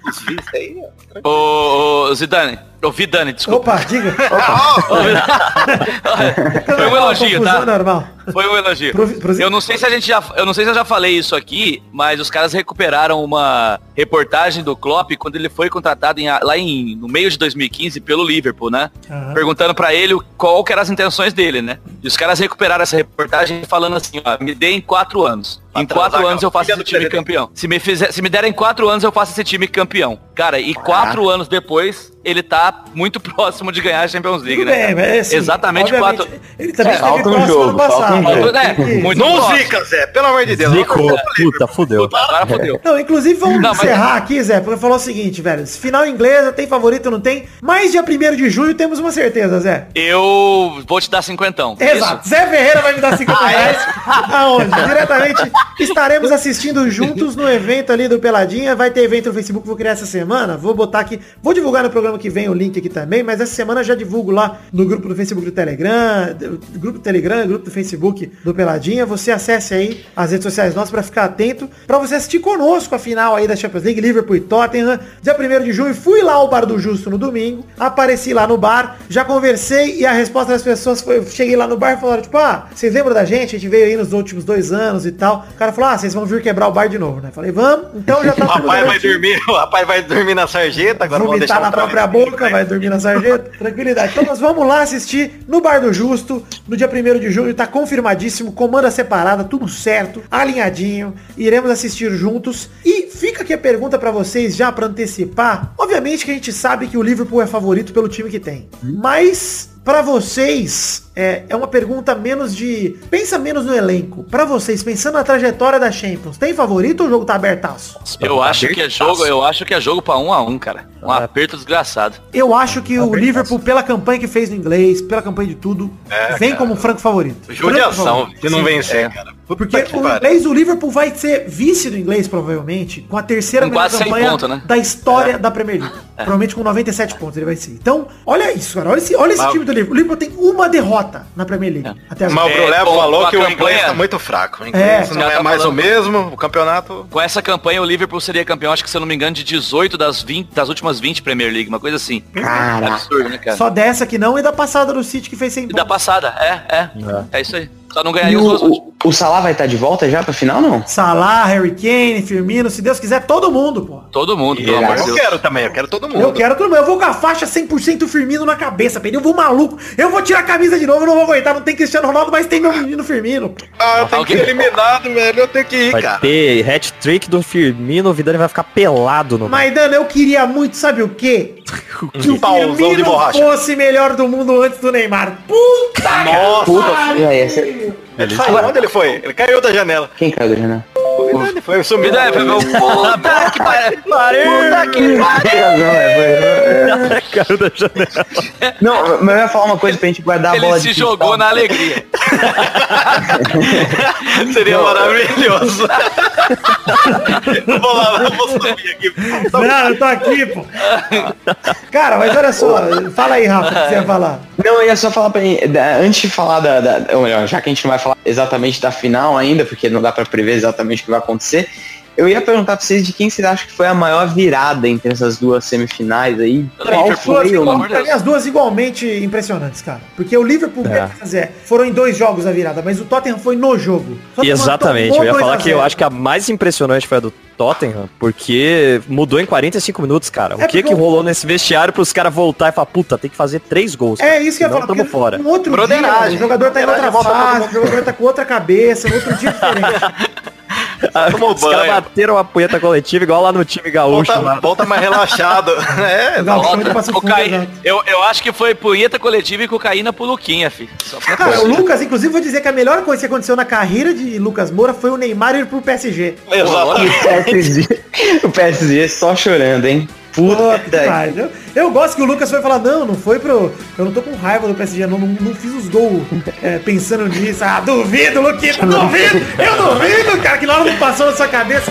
Aí, ô, Zidane. Ô, Vidane, desculpa. Opa, diga. (laughs) Foi um elogio, tá? normal. Foi um elogio. Pro- pro- Eu não sei se a gente já, eu não sei se eu já falei isso aqui, mas os caras recuperaram uma reportagem do Klopp quando ele foi contratado em- lá em no meio de 2015 pelo Liverpool, né? Aham. Perguntando pra ele qual que eram as intenções dele, né? E os caras recuperaram essa reportagem falando assim, ó, me dê em quatro anos. Em quatro anos eu faço esse time campeão. Se me, fizer, se me derem quatro anos, eu faço esse time campeão. Cara, e quatro anos depois, ele tá muito (laughs) próximo de ganhar a Champions League, Tudo né? bem, mas assim, Exatamente quatro. Ele também É, falta um próximo jogo, falta um passado. jogo. É, muito Não próximo. zica, Zé. Pelo amor de Deus. Zicou. Puta, fudeu. Agora fodeu. Não, inclusive vamos Não, mas- encerrar aqui, Zé, porque falou o seguinte, velho. se Final inglesa, tem favorito, não tem? Mas dia 1 de junho temos uma certeza, Zé. Eu vou te dar cinquentão. é Exato. Zé Ferreira vai me dar 50 reais. Aonde? Diretamente estaremos assistindo juntos no evento ali do Peladinha. Vai ter evento no Facebook, vou criar essa semana. Vou botar aqui. Vou divulgar no programa que vem o link aqui também, mas essa semana já divulgo lá no grupo do Facebook do Telegram, grupo do Telegram, grupo do Facebook do Peladinha. Você acesse aí as redes sociais nossas pra ficar atento, pra você assistir conosco a final aí da Champions League, Liverpool e Tottenham. Dia 1 de junho, fui lá ao Bar do Justo no domingo, apareci lá no bar, já conversei e a resposta das pessoas foi, cheguei lá no bar e falaram, tipo, ah, vocês lembram da gente? A gente veio aí nos últimos dois anos e tal. O cara falou, ah, vocês vão vir quebrar o bar de novo, né? Falei, vamos, então já tá O (laughs) rapaz vai dormir, o (laughs) rapaz vai dormir na sarjeta, agora vamos deixar na própria a boca, vai dormir na sarjeta. Tranquilidade. Então nós vamos lá assistir no Bar do Justo, no dia 1 de julho, tá confirmadíssimo, comanda separada, tudo certo, alinhadinho. Iremos assistir juntos. E fica aqui a pergunta pra vocês, já pra antecipar. Obviamente que a gente sabe que o Liverpool é favorito pelo time que tem. Mas Pra vocês, é, é uma pergunta menos de. Pensa menos no elenco. Pra vocês, pensando na trajetória da Champions, tem favorito ou o jogo tá abertaço? Eu acho que é jogo, eu acho que é jogo pra um a um, cara. Um aperto desgraçado. Eu acho que o Liverpool, pela campanha que fez no inglês, pela campanha de tudo, É, vem cara. como franco favorito. Franco Judiação, favorito. de não vencer, é. cara. Porque que o inglês, o Liverpool vai ser vice do inglês, provavelmente, com a terceira Com melhor quase 100 campanha pontos, né? da história da Premier League. Provavelmente com 97 pontos ele vai ser. Então, olha isso, cara. Olha esse, olha esse Mas- time do Liverpool. O Liverpool tem uma derrota na Premier League. Até Mas o. É, com- falou que o inglês tá muito fraco. O inglês É, não é tá mais falando. o mesmo, o campeonato... Com essa campanha, o Liverpool seria campeão, acho que se eu não me engano, de 18 das 20, das últimas 20 Premier League, uma coisa assim. Caraca. Absurdo, né, cara? Só dessa que não e da passada do City que fez 100 E da passada, é, é. É isso aí. Só não E ganharia o, os dois últimos. o, o Salah vai estar de volta já pra final, não? Salah, Harry Kane, Firmino, se Deus quiser, todo mundo, pô. Todo mundo, pelo amor de Eu Deus. quero também, eu quero todo mundo. Eu quero todo mundo. Eu vou com a faixa 100% Firmino na cabeça, Pedro. Eu vou maluco. Eu vou tirar a camisa de novo, eu não vou aguentar. Não tem Cristiano Ronaldo, mas tem meu menino Firmino. Ah, eu tenho que ir eliminado, velho. Eu tenho que ir, Vai cara. ter hat-trick do Firmino, o Vidani vai ficar pelado no Maidana, eu queria muito, sabe o quê? (laughs) Que o Firmino fosse melhor do mundo antes do Neymar. Puta Nossa, Puta, aí, ele saiu. Onde ele foi? Ele caiu da janela. Quem caiu da janela? Ele foi, sumiu. Vida, foi meu (laughs) que pariu. Puta que Caiu da janela. Não, mas eu ia falar uma coisa pra gente guardar a bola Ele de se cristal. jogou na alegria. (laughs) Seria maravilhoso. eu vou lá, eu vou subir aqui. Não, eu tô aqui, pô. Cara, mas olha só. Fala aí, Rafa, o que você ia falar. Não, eu ia só falar pra da- antes de falar da, da- ou melhor, já que a gente não vai falar exatamente da final ainda, porque não dá pra prever exatamente o que vai acontecer, eu ia perguntar pra vocês de quem vocês acham que foi a maior virada entre essas duas semifinais aí. Qual foi o Pra as duas igualmente impressionantes, cara. Porque o Liverpool É. quer dizer, foram em dois jogos a virada, mas o Tottenham foi no jogo. Que Exatamente, eu ia 2 a falar que eu 0. acho que a mais impressionante foi a do Tottenham, porque mudou em 45 minutos, cara. O É que porque que o- rolou nesse vestiário pros caras voltar e falar, puta, tem que fazer três gols. É isso que eu ia falar. fora. Um outro dia, o jogador tá em outra todo fase, o jogador tá com outra cabeça, um outro dia (laughs) diferente. Tomou Os caras bateram a punheta coletiva igual lá no time gaúcho. Volta, lá. volta mais relaxado. (laughs) É, cocaína. exato. eu, eu acho que foi punheta coletiva e cocaína pro Luquinha, fi. Cara, o Lucas, inclusive, vou dizer que a melhor coisa que aconteceu na carreira de Lucas Moura foi o Neymar ir pro PSG. exatamente. O PSG, o PSG só chorando, hein? Puta Puta que pariu. eu, eu gosto que o Lucas foi falar, não, não foi pro. Eu não tô com raiva do PSG, não, não, não fiz os gols (laughs) é, pensando nisso. Ah, duvido, Luquito, duvido! Eu duvido, cara, que na hora não passou na sua cabeça.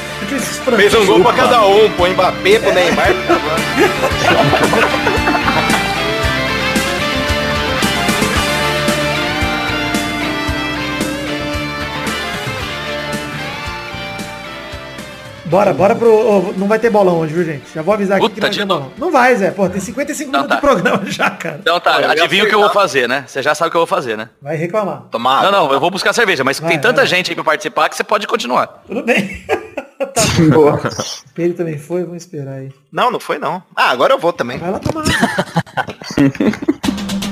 Fez um gol pra cada um, pro Mbappé, pro (laughs) Neymar. (laughs) Bora, bora pro. ô, não vai ter bolão hoje, viu, gente? Já vou avisar aqui Puta que não vai de ter novo. bolão. Não vai, Zé. Pô, tem 55 Então minutos de tá. programa (laughs) já, cara. Então tá, ia adivinha o que eu vou fazer, né? Você já sabe o que eu vou fazer, né? Vai reclamar. Tomar. Não, não, eu vou buscar cerveja, mas Vai, tem tanta vai. gente aí pra participar que você pode continuar. Tudo bem. (laughs) tá Boa. bom. Ele também foi, vamos esperar aí. Não, não foi não. Ah, agora eu vou também. Vai lá tomar. (laughs)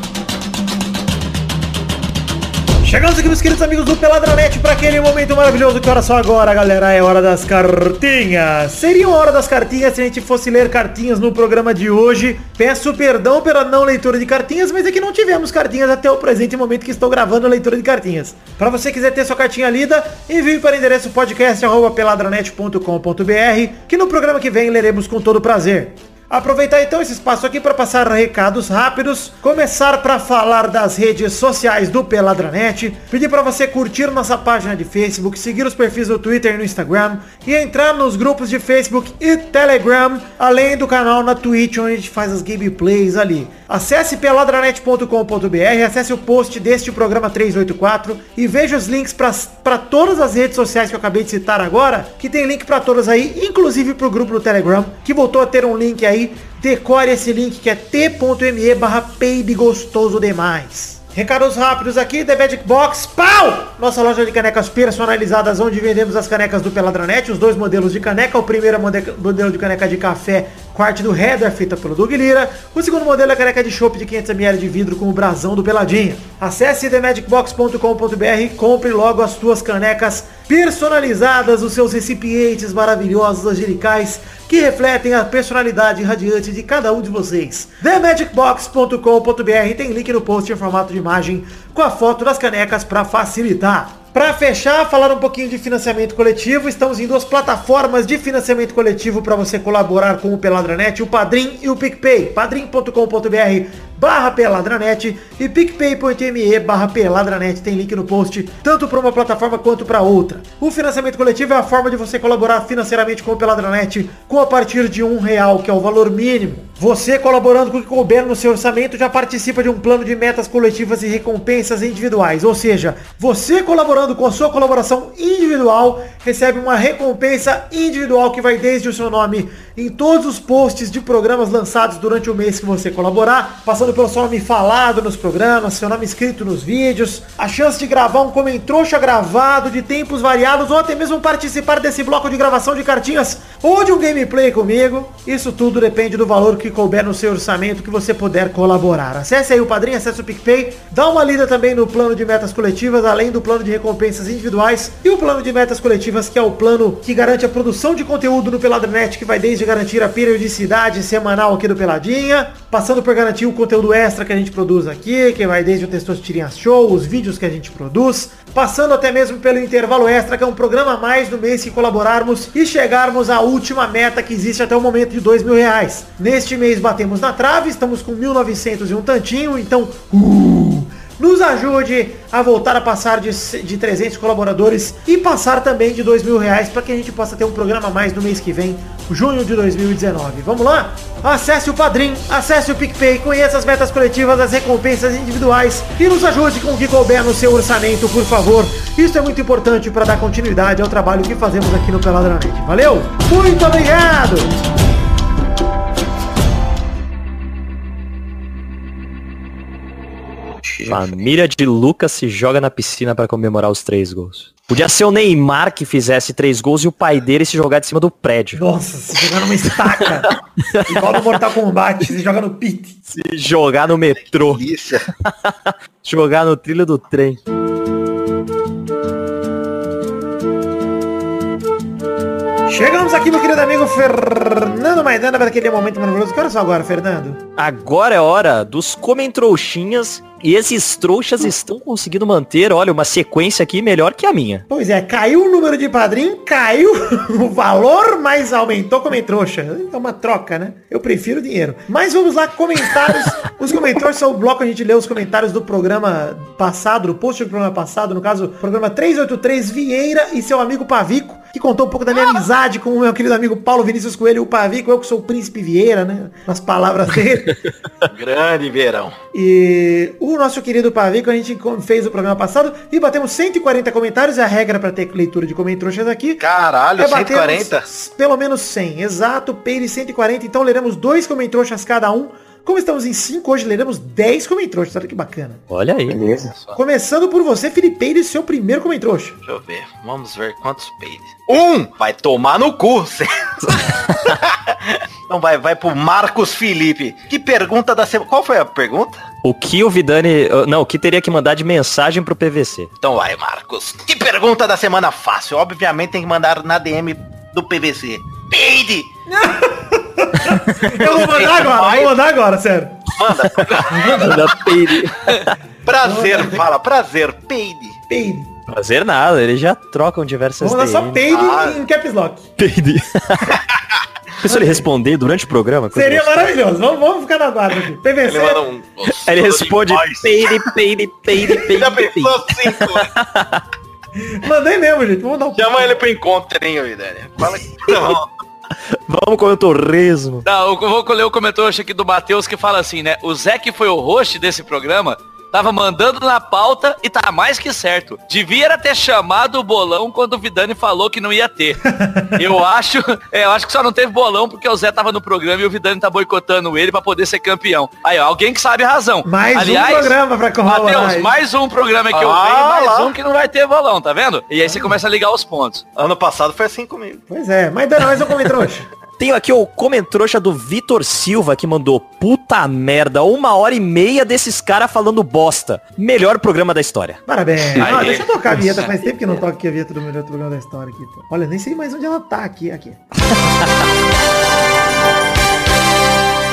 Chegamos aqui, meus queridos amigos do Peladranet, para aquele momento maravilhoso. Que hora só agora, galera? É hora das cartinhas. Seria uma hora das cartinhas se a gente fosse ler cartinhas no programa de hoje. Peço perdão pela não leitura de cartinhas, mas é que não tivemos cartinhas até o presente momento que estou gravando a leitura de cartinhas. Para você quiser ter sua cartinha lida, envie para o endereço podcast.peladranet.com.br, que no programa que vem leremos com todo prazer. Aproveitar então esse espaço aqui para passar recados rápidos, começar para falar das redes sociais do Peladranet, pedir para você curtir nossa página de Facebook, seguir os perfis do Twitter e no Instagram e entrar nos grupos de Facebook e Telegram, além do canal na Twitch onde a gente faz as gameplays ali. Acesse peladranet.com.br, acesse o post deste programa 384 e veja os links para todas as redes sociais que eu acabei de citar agora, que tem link para todas aí, inclusive para o grupo do Telegram, que voltou a ter um link aí. Decore esse link que é t.me barra gostoso demais. Recados rápidos aqui, The Magic Box, pau! Nossa loja de canecas personalizadas, onde vendemos as canecas do Peladranet, os dois modelos de caneca. O primeiro é modelo de caneca de café arte do Heather, feita pelo Doug Lira. O segundo modelo é a caneca de chopp de 500ml de vidro com o brasão do Peladinha. Acesse themagicbox.com.br e compre logo as tuas canecas personalizadas, os seus recipientes maravilhosos, angelicais, que refletem a personalidade radiante de cada um de vocês. TheMagicBox.com.br tem link no post em formato de imagem com a foto das canecas para facilitar. Para fechar, falar um pouquinho de financiamento coletivo, estamos em duas plataformas de financiamento coletivo para você colaborar com o Peladranet, o Padrim e o PicPay. padrim.com.br barra peladranet e picpay.me barra peladranet tem link no post, tanto para uma plataforma quanto para outra. O financiamento coletivo é a forma de você colaborar financeiramente com o Peladranet com a partir de um real, que é o valor mínimo. Você colaborando com o que couber no seu orçamento já participa de um plano de metas coletivas e recompensas individuais. Ou seja, você colaborando com a sua colaboração individual recebe uma recompensa individual que vai desde o seu nome em todos os posts de programas lançados durante o mês que você colaborar, passando pelo seu nome falado nos programas, seu nome escrito nos vídeos, a chance de gravar um comentrouxa gravado de tempos variados ou até mesmo participar desse bloco de gravação de cartinhas ou de um gameplay comigo. Isso tudo depende do valor que couber no seu orçamento que você puder colaborar. Acesse aí o Padrinho, acesse o PicPay, dá uma lida também no plano de metas coletivas, além do plano de recompensas individuais e o plano de metas coletivas, que é o plano que garante a produção de conteúdo no Peladranet, que vai desde garantir a periodicidade semanal aqui do Peladinha, passando por garantir o conteúdo extra que a gente produz aqui, que vai desde o Textos Tirinhas Show, os vídeos que a gente produz, passando até mesmo pelo intervalo extra, que é um programa a mais no mês que colaborarmos e chegarmos à última meta que existe até o momento de dois mil reais. Neste mês batemos na trave, estamos com 1.900 e um tantinho, então... uh, nos ajude a voltar a passar de, de 300 colaboradores e passar também de 2 mil reais para que a gente possa ter um programa a mais no mês que vem, junho de 2019. Vamos lá? Acesse o Padrim, acesse o PicPay, conheça as metas coletivas, as recompensas individuais e nos ajude com o que couber no seu orçamento, por favor. Isso é muito importante para dar continuidade ao trabalho que fazemos aqui no Peladranet. Valeu? Muito obrigado! Família de Lucas se joga na piscina para comemorar os três gols. Podia ser o Neymar que fizesse três gols e o pai dele se jogar de cima do prédio. Nossa, se jogar numa estaca. (laughs) igual no Mortal Kombat, se jogar no pit. Se jogar no metrô. Delícia. (laughs) jogar no trilho do trem. Chegamos aqui, meu querido amigo Fernando Maidana, para aquele momento maravilhoso. Que horas são agora, Fernando? Agora é hora dos comentrouxinhas e esses trouxas estão conseguindo manter, olha, uma sequência aqui melhor que a minha. Pois é, caiu o número de padrinho, caiu (laughs) o valor, mas aumentou como trouxa. É uma troca, né? Eu prefiro dinheiro. Mas vamos lá, comentários. (laughs) os comentários são o bloco, a gente lê os comentários do programa passado, do post do programa passado, no caso, programa 383 Vieira e seu amigo Pavico, que contou um pouco da minha amizade com o meu querido amigo Paulo Vinícius Coelho, o Pavico, eu que sou o príncipe Vieira, né? Nas palavras dele. (laughs) Grande verão. E o nosso querido Pavico, a gente fez o programa passado e batemos 140 comentários. É a regra para ter leitura de comentários aqui. Caralho, É batermos 140? Pelo menos 100. Exato, Peire 140. Então leremos dois comentários cada um. Como estamos em 5, hoje leremos 10 comentários. Olha que bacana. Olha aí. Beleza. Começando por você, Felipeire, seu primeiro comentário. Deixa eu ver. Vamos ver quantos peidos. Um! Vai tomar no cu. (laughs) então vai, vai pro Marcos Felipe. Que pergunta da semana. Qual foi a pergunta? O que o Vidani. Não, o que teria que mandar de mensagem pro PVC? Então vai, Marcos. Que pergunta da semana fácil? Obviamente tem que mandar na DM do PVC. Peide! (laughs) Eu vou mandar agora, vou mandar agora, sério. Manda. Manda peide. Prazer, fala. Prazer, peide. Peide. Fazer nada, eles já trocam diversas Vou mandar só peide Ah. em caps lock. Peide. (laughs) Se ele responder durante o programa? Seria maravilhoso. Vamos, vamos ficar na guarda aqui. PVC. Ele manda um. Ele responde peide, peide, peide, (laughs) peide, Já pensou cinco? Mandei mesmo, gente. Vamos dar um Chama ele pro encontrinho, Vidani. Fala que (laughs) não. Vamos com o torresmo. Não, eu vou ler o comentário aqui do Matheus que fala assim, né? O Zé que foi o host desse programa Tava mandando na pauta e tá mais que certo. Devia ter chamado o bolão quando o Vidani falou que não ia ter. (laughs) eu acho, é, eu acho que só não teve bolão porque o Zé tava no programa e o Vidani tá boicotando ele pra poder ser campeão. Aí, ó, alguém que sabe a razão. Mais Aliás, um programa pra corroborar. Matheus, mais um programa que eu Ah, venho, mais lá. um que não vai ter bolão, tá vendo? E aí você começa a ligar os pontos. Ano passado foi assim comigo. Pois é, mas Dana, mais um comentrouxa. Tenho aqui o comentrouxa do Vitor Silva que mandou puta merda, uma hora e meia desses caras falando bosta. Melhor programa da história. Parabéns. Ah, deixa eu tocar a vinheta. Faz tempo que não toca aqui a vinheta do melhor programa da história aqui. pô. Olha, nem sei mais onde ela tá aqui. aqui. (laughs)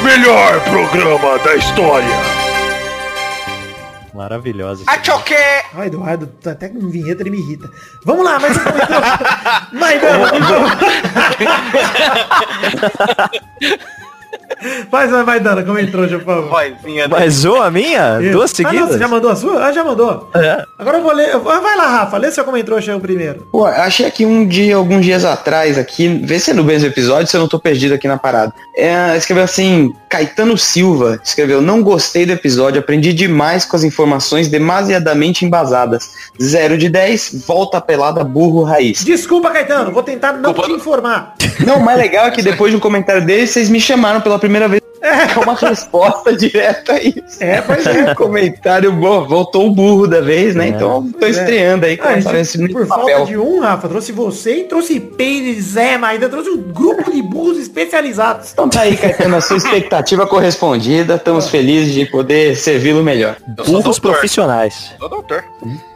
Melhor programa da história. Maravilhosa. Achoque! Ó, Eduardo, tá até com vinheta ele me irrita. Vamos lá, mais um comentrouxa. Vai, Dana, Faz, vai, vai, Dana, comentrouxa, por favor. Vozinha da- Mais uma minha? Isso. Duas Ah, não, seguidas? você já mandou a sua? Ah, já mandou. Agora eu vou ler. Vai lá, Rafa, lê seu comentrouxa aí o primeiro. Pô, achei aqui um dia, alguns dias atrás aqui, vê se é no mesmo episódio, se eu não tô perdido aqui na parada. É, escreveu assim, Caetano Silva, escreveu, não gostei do episódio, aprendi demais com as informações demasiadamente embasadas. 0 de 10, volta pelada, burro raiz. Desculpa, Caetano, vou tentar não Culpa te informar. Não, o mais legal é que (laughs) depois de um comentário dele, vocês me chamaram pela primeira vez. É uma resposta (laughs) direta a isso. É, pois é. (laughs) comentário bom, voltou o burro da vez, né? Então tô é. estreando aí com Ah, gente, esse por papel. falta de um, Rafa, trouxe você e trouxe Peire, Zé, mas ainda trouxe um grupo de burros especializados. Então tá aí, (laughs) Caetano, a sua expectativa correspondida. Estamos felizes de poder servi-lo melhor. Burros profissionais. Sou doutor.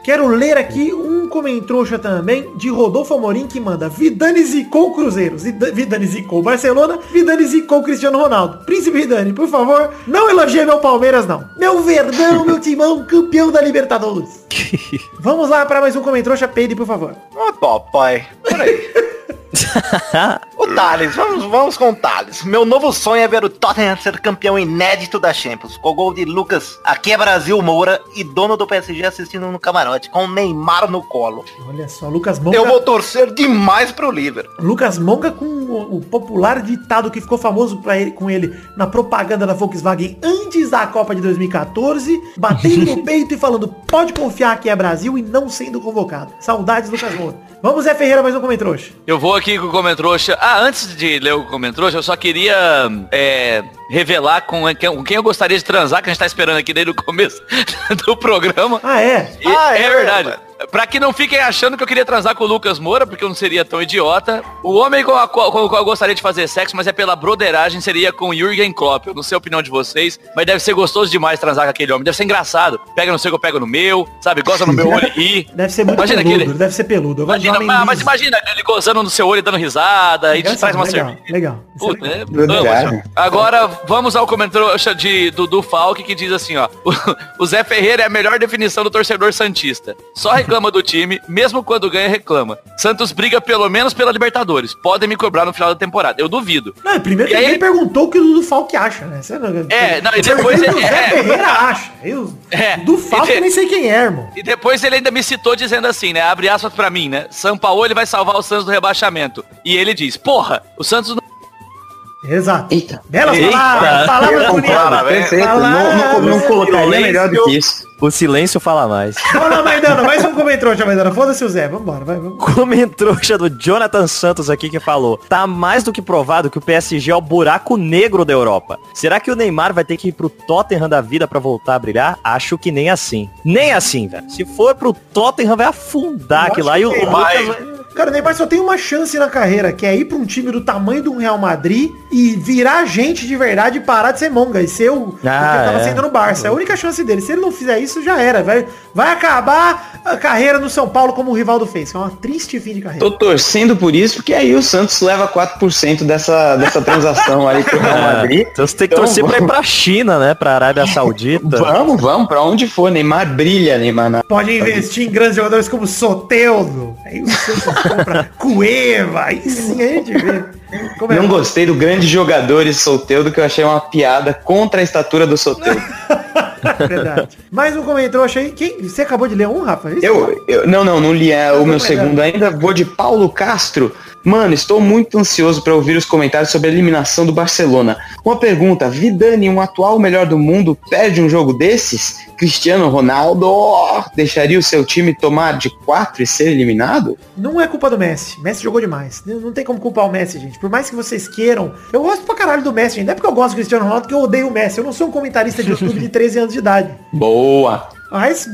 Quero ler aqui um comentrouxa também de Rodolfo Amorim que manda Vidani zicou Cruzeiro, Vidani zicou Barcelona, Vidani zicou Cristiano Ronaldo. Príncipe Vidani, por favor, não elogie meu Palmeiras não. Meu Verdão, meu timão, campeão da Libertadores. (laughs) Vamos lá para mais um comentrouxa, Peide, por favor. Ô, papai. Peraí. (laughs) (laughs) o Thales, vamos, vamos com o Thales. Meu novo sonho é ver o Tottenham ser campeão inédito da Champions. Com o gol de Lucas, aqui é Brasil Moura e dono do PSG assistindo no camarote, com o Neymar no colo. Olha só, Lucas Monga. Eu vou torcer demais pro Liverpool. Lucas Monga com o, o popular ditado que ficou famoso pra ele, com ele na propaganda da Volkswagen antes da Copa de 2014, batendo no (laughs) peito e falando, pode confiar que é Brasil e não sendo convocado. Saudades, Lucas Moura. Vamos, Zé Ferreira, mais um comentrouxa. Eu vou aqui com o Comentrouxa. Ah, antes de ler o Comentrouxa, eu só queria é, revelar com quem, com quem eu gostaria de transar, que a gente tá esperando aqui desde o começo (laughs) do programa. Ah, é? E- Ah, é, é, verdade. mano. Pra que não fiquem achando que eu queria transar com o Lucas Moura, porque eu não seria tão idiota. O homem com, a qual, com o qual eu gostaria de fazer sexo, mas é pela broderagem, seria com o Jürgen Klopp. Eu não sei a opinião de vocês, mas deve ser gostoso demais transar com aquele homem. Deve ser engraçado. Pega no seu que eu pego no meu, sabe? Goza no meu (laughs) olho e ri. Deve ser muito Imagina peludo, aquele- deve ser peludo. Imagina, homem mas, mas imagina ele gozando no seu olho e dando risada, aí te Legal, traz uma legal, cerveja. legal. É Puta, legal. é, senhor. Agora vamos ao comentário de Dudu Falk que diz assim, ó. O, (laughs) o Zé Ferreira é a melhor definição do torcedor santista. Só reclama do time, mesmo quando ganha reclama. Santos briga pelo menos pela Libertadores. Podem me cobrar no final da temporada. Eu duvido. Não, primeiro E que aí- ninguém perguntou o que o Dudu Falk acha, né? Você. É, não, e depois o ele- Zé é. Ferreira acha. Eu, É. Do de- nem sei quem é, irmão. E depois ele ainda me citou dizendo assim, né? Abre aspas pra mim, né? São Paulo ele vai salvar o Santos do rebaixamento. E ele diz, porra, o Santos não Exato. Eita. Belas Eita. palavras, palavras bonitas. Não, não, não colocaria melhor do que isso. O silêncio fala mais. Vamos lá, Maidana, mais um comentrouxa, Maidana. Foda-se o Zé, vambora, vai, vamos. Comentrouxa do Jonathan Santos aqui que falou Tá mais do que provado que o PSG é o buraco negro da Europa Será que o Neymar vai ter que ir pro Tottenham da vida pra voltar a brilhar? Acho que nem assim Nem assim, velho Se for pro Tottenham vai afundar Eu aquilo lá acho e o Lucas vai. Cara, o Neymar só tem uma chance na carreira, que é ir pra um time do tamanho do Real Madrid e virar gente de verdade e parar de ser monga e ser o, o que ele Ah, tava é. sendo no Barça. É a única chance dele. Se ele não fizer isso, já era. Vai, vai acabar a carreira no São Paulo como o Rivaldo fez. É uma triste fim de carreira. Tô torcendo por isso, porque aí o Santos leva 4% dessa, dessa transação aí pro Real (laughs) Madrid. Então você tem que Então, torcer pra ir vamos. pra China, né? Pra Arábia Saudita (laughs) Vamos, vamos, pra onde for. Neymar brilha, Neymar. na- Pode investir em grandes jogadores como Soteudo. Aí o Santos compra Cueva. Aí sim a gente vê. É? Não gostei do grande jogador e Soteudo, que eu achei uma piada contra a estatura do Soteudo. (laughs) (laughs) Verdade. Mais um comentário, achei. Quem? Você acabou de ler um, Rafa? É isso? Eu, eu, não, não, não li é, o meu segundo ainda. Vou de Paulo Castro. Mano, estou muito ansioso para ouvir os comentários sobre a eliminação do Barcelona. Uma pergunta: Vidani, um atual melhor do mundo, perde um jogo desses? Cristiano Ronaldo deixaria o seu time tomar de 4 e ser eliminado? Não é culpa do Messi. Messi jogou demais. Não não tem como culpar o Messi, gente. Por mais que vocês queiram. Eu gosto pra caralho do Messi, gente. Não é porque eu gosto do Cristiano Ronaldo que eu odeio o Messi. Eu não sou um comentarista de YouTube de 13 anos de idade. Boa! Mas,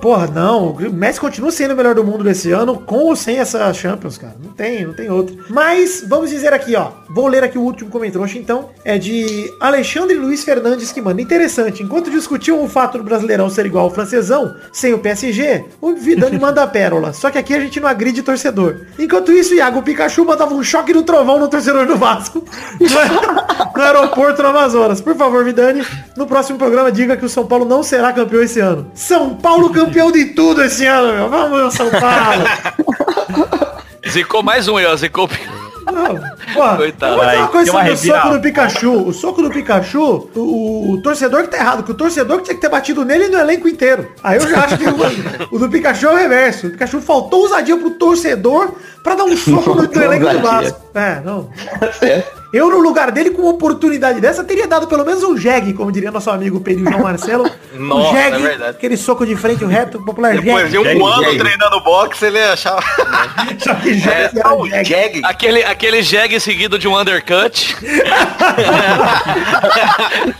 porra, não. O Messi continua sendo o melhor do mundo desse ano, com ou sem essa Champions, cara. Não tem, não tem outro. Mas, vamos dizer aqui, ó. Vou ler aqui o último comentário, então. É de Alexandre Luiz Fernandes que manda. Interessante. Enquanto discutiam o fato do Brasileirão ser igual ao francesão, sem o PSG, o Vidani (laughs) manda a pérola. Só que aqui a gente não agride torcedor. Enquanto isso, o Iago Pikachu mandava um choque no trovão no torcedor do Vasco. (laughs) No aeroporto no Amazonas. Por favor, Vidani, no próximo programa diga que o São Paulo não será campeão esse ano. São Paulo campeão de tudo esse ano, meu. Vamos, São Paulo. (laughs) Zicou mais um aí, ó. Zicou. Não, porra, Coitado. uma coisa sobre o soco do Pikachu. O soco do Pikachu, o, o torcedor que tá errado, que o torcedor que tinha que ter batido nele no elenco inteiro. Aí eu já acho que o, (laughs) o do Pikachu é o reverso. O Pikachu faltou ousadia pro torcedor pra dar um soco no, no (laughs) elenco do. Vasco. É, não. Eu, no lugar dele, com uma oportunidade dessa, teria dado pelo menos um jegue, como diria nosso amigo Pedro João Marcelo. (laughs) Nossa, um jegue, é verdade. aquele soco de frente, o reto, popular Depois de um jegue. ano jegue. treinando boxe, ele achava. (laughs) Só que É, jegue, ah, o jegue. Jag. Aquele, aquele jegue seguido de um undercut. (laughs)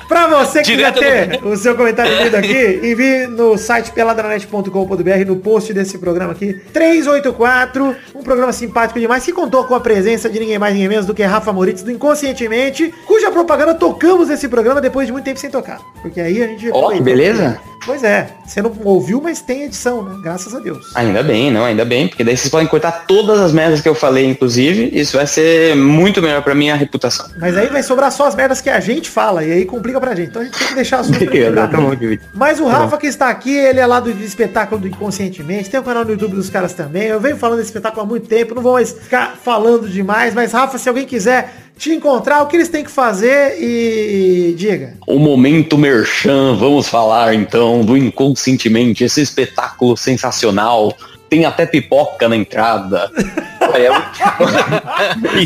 Pra você que quiser Direto ter o seu comentário lido aqui, envie no site peladranet.com.br no post desse programa aqui. 384, um programa simpático demais que contou com a presença de ninguém mais ninguém menos do que Rafa Moritz do Inconscientemente, cuja propaganda tocamos nesse programa depois de muito tempo sem tocar. Porque aí a gente... Ó, que beleza. Pois é, você não ouviu, mas tem edição, né? Graças a Deus. Ainda bem, não, ainda bem, porque daí vocês podem cortar todas as merdas que eu falei, inclusive. Isso vai ser muito melhor pra minha reputação. Mas aí vai sobrar só as merdas que a gente fala, e aí complica pra gente. Então a gente tem que deixar as Tá bom. Mas o Rafa que está aqui, ele é lá do espetáculo do Inconscientemente, tem o canal no YouTube dos caras também. Eu venho falando desse espetáculo há muito tempo, não vou mais ficar falando demais, mas Rafa, se alguém quiser te encontrar, o que eles têm que fazer e diga. O momento merchan, vamos falar então do Inconscientemente, esse espetáculo sensacional. Tem até pipoca na entrada. (laughs) Olha,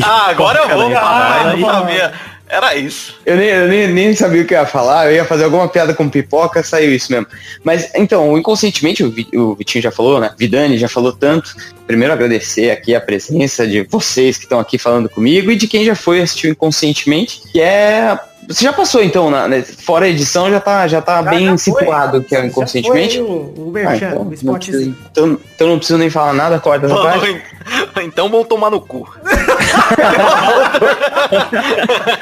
Ah, agora eu vou. Pipoca, Ah, eu não sabia. Era isso. Eu nem, eu nem, nem sabia o que eu ia falar, eu ia fazer alguma piada com pipoca, saiu isso mesmo. Mas então, o inconscientemente, o, o Vitinho já falou, né? Vidani já falou tanto. Primeiro agradecer aqui a presença de vocês que estão aqui falando comigo e de quem já foi assistir o inconscientemente, que é. Você já passou então, na, né, fora a edição, já tá, já tá Já- bem já foi. situado que é o Já inconscientemente. foi o, o Ah, Merchan, então, o não spotzinho. preciso, então, então não preciso nem falar nada, corta essa parte. en- (laughs) então vão tomar no cu. (laughs) (laughs)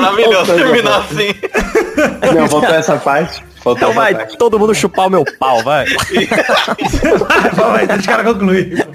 Maravilhoso terminar assim. (laughs) Não, faltou essa parte. Faltou Então vai parte. todo mundo chupar o meu pau, vai. (laughs) Vai, deixa o cara concluir.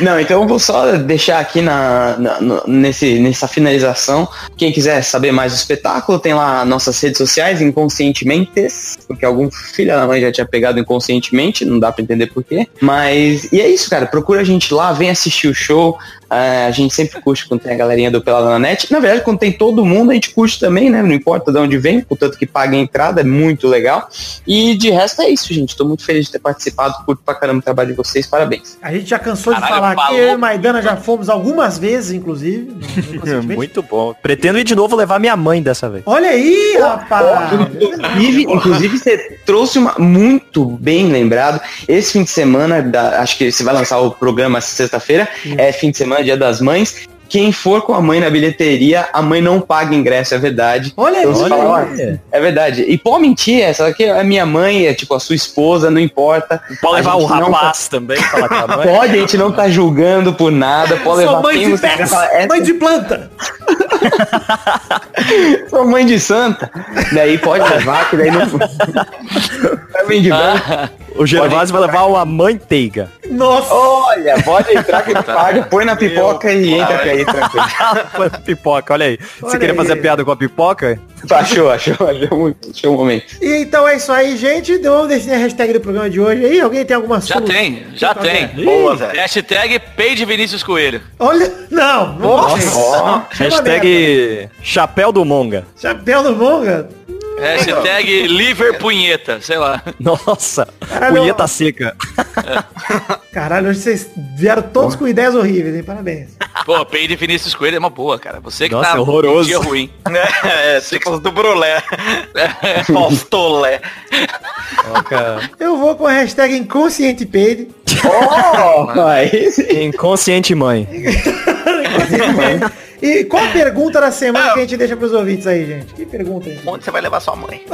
Não, então eu vou só deixar aqui na, na- nesse, nessa finalização. Quem quiser saber mais do espetáculo, tem lá nossas redes sociais, inconscientementes, porque algum filho da mãe já tinha pegado inconscientemente, não dá pra entender porquê. Mas, e é isso, cara, procura a gente lá, vem assistir o show. Ah, a gente sempre curte quando tem a galerinha do Pelada na Net. Na verdade, quando tem todo mundo, a gente curte também, né? Não importa de onde vem, contanto que paga a entrada, é muito legal. E de resto é isso, gente. Tô muito feliz de ter participado, curto pra caramba o trabalho de vocês, parabéns. A gente já cansou de Caralho, falar aqui, falou. eu e Maidana já fomos algumas vezes, inclusive. (laughs) Muito bom. Pretendo ir de novo levar minha mãe dessa vez. Olha aí, rapaz! Inclusive, inclusive, você trouxe uma muito bem lembrado. Esse fim de semana, da- acho que você vai lançar o programa sexta-feira, é fim de semana, dia das mães. Quem for com a mãe na bilheteria, a mãe não paga ingresso, é verdade. Olha aí, Então fala, olha "Ó, é verdade. E pode mentir, essa aqui é a minha mãe, é tipo a sua esposa, não importa. Pode levar o rapaz também, falar com a (laughs) mãe. Pode, a gente não tá julgando por nada, pode levar mãe quem de você pets, falar, "Essa mãe de planta. (laughs) Sua mãe de santa. Daí pode levar, que daí não. (laughs) De branco. O Gervásio vai levar uma manteiga. Nossa. Olha, pode entrar que paga, põe na pipoca e entra que aí, tranquilo. (laughs) Põe pipoca, olha aí. Você Olha queria aí. fazer piada com a pipoca? Achou, achou, achou achou um momento. E então é isso aí, gente. Vamos definir a hashtag do programa de hoje aí. Alguém tem alguma Já tem, já tem. Boa, Zé. Hashtag Peide Vinícius Coelho. Olha, não. não Nossa, ó. Hashtag chapéu do monga. Chapéu do Monga. Hashtag Liver Punheta, sei lá. Nossa, Caralho. punheta seca. (laughs) Caralho, hoje vocês vieram todos com ideias horríveis, hein? Parabéns. Pô, Peide Vinícius Coelho é uma boa, cara. Você que Nossa, tá horroroso. um dia ruim. (laughs) É, tipo do Brulé. (laughs) Postolé. Cara. Eu vou com a hashtag inconsciente peide. Oh, aí sim. Inconsciente mãe. (laughs) E qual a pergunta da semana que a gente deixa pros ouvintes aí, gente? Que pergunta aí? Onde você vai levar sua mãe? (laughs)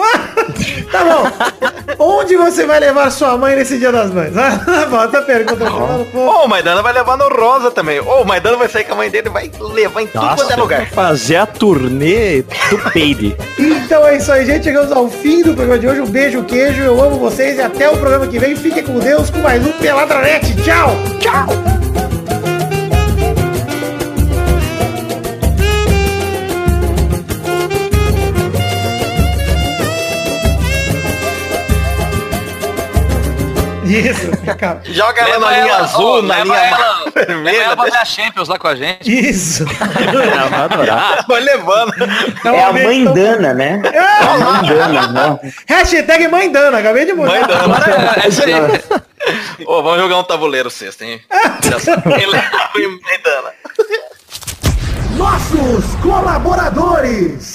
Tá bom. Onde você vai levar sua mãe nesse dia das mães? (laughs) Bota a pergunta. Ô, o Maidana vai levar no Rosa também. Ô, o Maidana vai sair com a mãe dele e vai levar em tudo quanto é Nossa, lugar. fazer a turnê do peide. Então é isso aí, gente. Chegamos ao fim do programa de hoje. Um beijo, queijo. Eu amo vocês e até o programa que vem. Fiquem com Deus com mais um Peladranete. Tchau. Tchau. Isso. Joga ela Leva na linha ela, azul, ó, na leva linha ela, Leva vermelha. ela pra Champions lá com a gente. Isso. Ela vai adorar. (laughs) Vai levando. É a mãe Dana, né? É a mãe Dana, não. Hashtag mãe Dana. Acabei de mudar. Mãe Dana. É isso aí. Ô, vamos jogar um tabuleiro sexta, hein? Já sabe quem leva a Mãe Dana. Nossos colaboradores.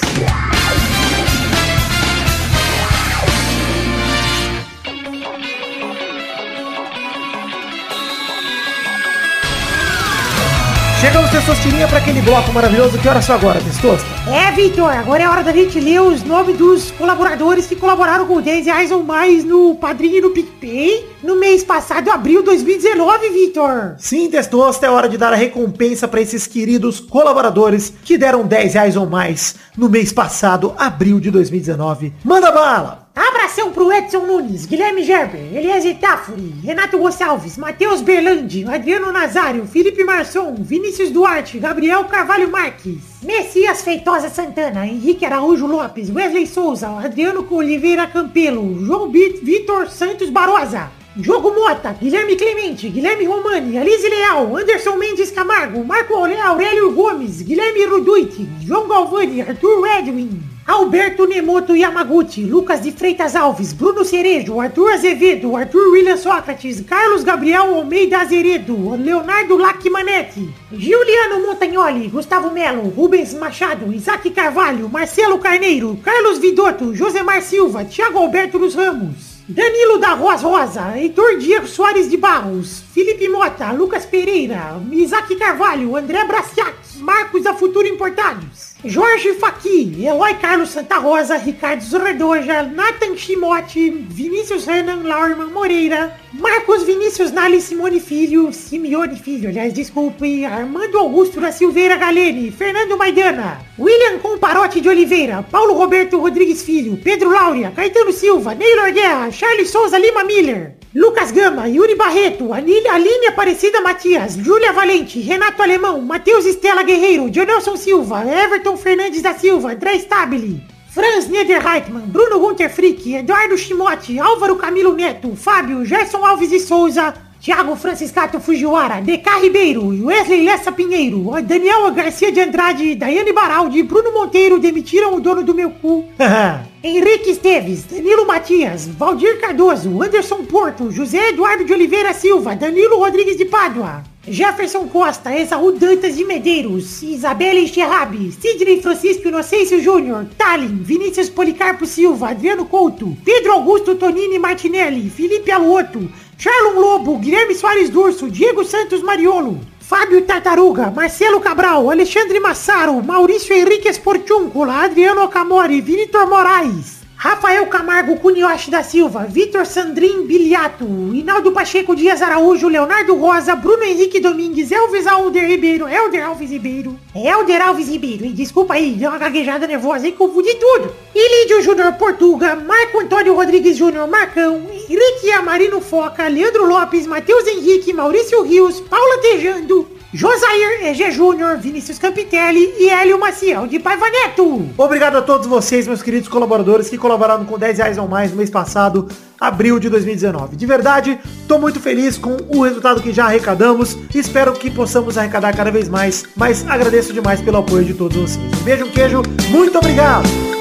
Chegamos, Testosterinha, para aquele bloco maravilhoso. Que horas são agora, Testosta? É, Vitor, agora é hora da gente ler os nomes dos colaboradores que colaboraram com 10 reais ou mais no Padrinho e no PicPay no mês passado, abril de 2019, Vitor. Sim, Testosta, é hora de dar a recompensa para esses queridos colaboradores que deram 10 reais ou mais no mês passado, abril de 2019. Manda bala! Abração pro Edson Nunes, Guilherme Gerber, Eliezer Tafuri, Renato Gonçalves, Matheus Berlandi, Adriano Nazário, Felipe Marçom, Vinícius Duarte, Gabriel Carvalho Marques, Messias Feitosa Santana, Henrique Araújo Lopes, Wesley Souza, Adriano Oliveira Campelo, João Vitor Santos Barosa, Jogo Mota, Guilherme Clemente, Guilherme Romani, Alice Leal, Anderson Mendes Camargo, Marco Aurélio Gomes, Guilherme Ruduit, João Galvani, Arthur Edwin, Alberto Nemoto Yamaguchi, Lucas de Freitas Alves, Bruno Cerejo, Arthur Azevedo, Arthur William Sócrates, Carlos Gabriel Almeida Azeredo, Leonardo Lacmanetti, Giuliano Montagnoli, Gustavo Melo, Rubens Machado, Isaac Carvalho, Marcelo Carneiro, Carlos Vidotto, Josemar Silva, Thiago Alberto dos Ramos, Danilo da Roas Rosa, Heitor Diego Soares de Barros, Felipe Mota, Lucas Pereira, Isaac Carvalho, André Braciac, Marcos da Futuro Importados, Jorge Faqui, Eloy Carlos Santa Rosa, Ricardo Zorredoja, Nathan Chimote, Vinícius Renan Laurman Moreira, Marcos Vinícius Nali Simone Filho, Simeone Filho, aliás, desculpe, Armando Augusto da Silveira Galene, Fernando Maidana, William Comparote de Oliveira, Paulo Roberto Rodrigues Filho, Pedro Laura, Caetano Silva, Neylor Guerra, Charles Souza Lima Miller, Lucas Gama, Yuri Barreto, Anília, Aline Aparecida Matias, Júlia Valente, Renato Alemão, Matheus Estela Guerreiro, Jonelson Silva, Everton Fernandes da Silva, André Stabile, Franz Niederreitmann, Bruno Gunter Frick, Eduardo Chimote, Álvaro Camilo Neto, Fábio, Gerson Alves de Souza, Thiago Franciscato Fujiwara, DK Ribeiro, Wesley Lessa Pinheiro, Daniel Garcia de Andrade, Daiane Baraldi, Bruno Monteiro demitiram o dono do meu cu. (laughs) Henrique Esteves, Danilo Matias, Valdir Cardoso, Anderson Porto, José Eduardo de Oliveira Silva, Danilo Rodrigues de Pádua, Jefferson Costa, Esaú Dantas de Medeiros, Isabelle Xerrabi, Sidney Francisco Inocêncio Júnior, Tallin, Vinícius Policarpo Silva, Adriano Couto, Pedro Augusto Tonini Martinelli, Felipe Aluoto, Charlon Lobo, Guilherme Soares Durso, Diego Santos Mariolo, Fábio Tartaruga, Marcelo Cabral, Alexandre Massaro, Maurício Henrique Esportúncula, Adriano Camori, Vitor Moraes, Rafael Camargo Cunioche da Silva, Vitor Sandrin Biliato, Hinaldo Pacheco Dias Araújo, Leonardo Rosa, Bruno Henrique Domingues, Elvis Alder Ribeiro, Elder Alves Ribeiro, Elder Alves Ribeiro, e desculpa aí, deu uma gaguejada nervosa e confundi tudo. Ilídio Júnior Portuga, Marco Antônio Rodrigues Júnior Marcão, Henrique Amarino Foca, Leandro Lopes, Matheus Henrique, Maurício Rios, Paula Tejando, Josair EG Júnior, Vinícius Campitelli e Hélio Maciel de Paiva Neto. Obrigado a todos vocês, meus queridos colaboradores, que colaboraram com 10 reais ou mais no mês passado, abril de 2019. De verdade, tô muito feliz com o resultado que já arrecadamos. Espero que possamos arrecadar cada vez mais, mas agradeço demais pelo apoio de todos vocês. Beijo, queijo, muito obrigado!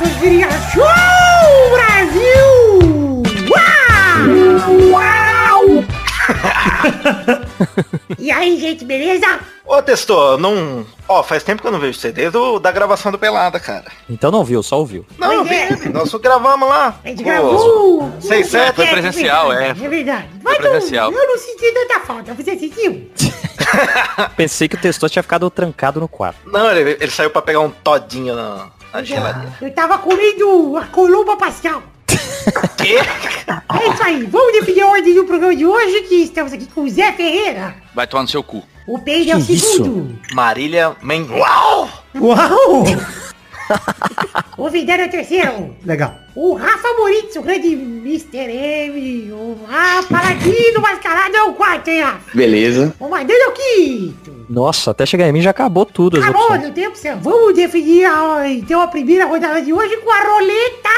Testosterinha Show Brasil! Uau! e aí, gente, beleza? Ô, Testor, não... Ó, faz tempo que eu não vejo você, desde o- da gravação do Pelada, cara. Então não viu, só ouviu. Não, Pois é. vi, nós só gravamos lá. A gente gravou. Seis, sete. Foi presencial, é. é. verdade, É verdade. Mas não- presencial. eu não senti tanta falta. Você sentiu? (laughs) Pensei que o testor tinha ficado trancado no quarto. Não, ele, ele saiu pra pegar um todinho na, na geladeira. Eu tava comendo a colomba pascal. (laughs) Quê? É isso aí. Vamos definir a ordem do programa de hoje, que estamos aqui com o Zé Ferreira. Vai tomar no seu cu. O Pedro é o isso? segundo. Marília Mengual. Uau! (laughs) (laughs) O Vidano é o terceiro. Legal. O Rafa Moritz, o grande Mr. M. O ah, Paladino Mascarado é o quarto, hein, Rafa? Beleza. O Maidana é o quinto. Nossa, até chegar em mim já acabou tudo Acabou, opções. não tem opção. Vamos definir a, então a primeira rodada de hoje com a roleta.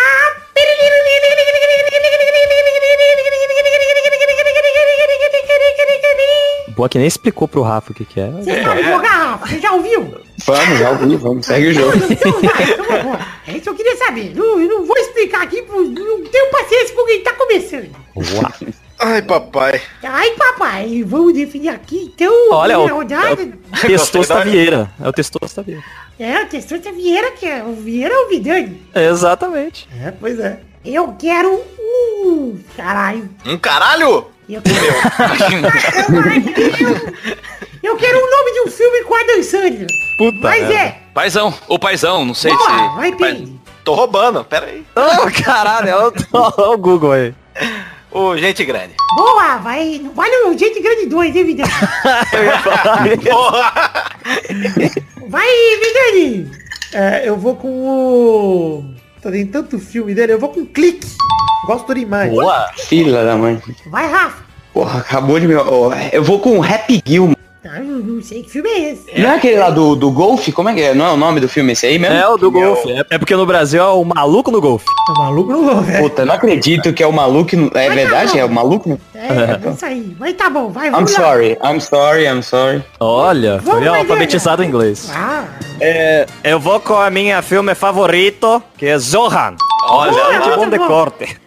Boa que nem explicou pro Rafa o que que é. Você sabe jogar, Rafa? Você já ouviu? Vamos, já ouvi, vamos, segue o jogo. Então vai, então vambora. É isso que eu queria saber. Não, eu não vou explicar aqui, pro- não tenho paciência com quem tá começando. Uau. Ai, papai. Ai, papai, vamos definir aqui, então, Olha, primeira o, rodada. o Testosta Vieira. É o Testosta Vieira. É, a questão é Vieira, que é o Vieira é o Vidani. Exatamente. É, pois é. Eu quero um... Caralho. Um caralho? Eu quero... (laughs) eu quero o nome de um filme com a Dan Sandler. Puta Mas merda. é. Paizão, ou paizão, não sei Boa, se... vai, Pedro. Tô roubando, pera aí. Oh, caralho, é o, (laughs) o Google aí. Ô, gente grande. Boa, vai. Vale o Gente Grande 2, hein, Vidani? (laughs) Vai, Vidani. É, eu vou com o... Tá tem tanto filme dele, eu vou com clique. Gosto demais. Boa. Filha da mãe. Vai, Rafa. Porra, acabou de me... eu vou com o Happy Gilmore. Eu não sei que filme é esse. Não é aquele lá do, do golfe? Como é que é? Não é o nome do filme esse aí mesmo? É o do golfe. É, é porque no Brasil é o maluco no golfe. Tá maluco não, velho. Puta, não acredito que é o maluco... no- É Mas tá verdade? bom. É o maluco? no- É, é isso aí. Mas tá bom, vai, I'm vamos lá. sorry, I'm sorry, I'm sorry. Olha, Vamos, foi alfabetizado em inglês. Ah, É, eu vou com a minha filme favorito, que é Zohan. Olha, Boa, Gente muito bom de corte.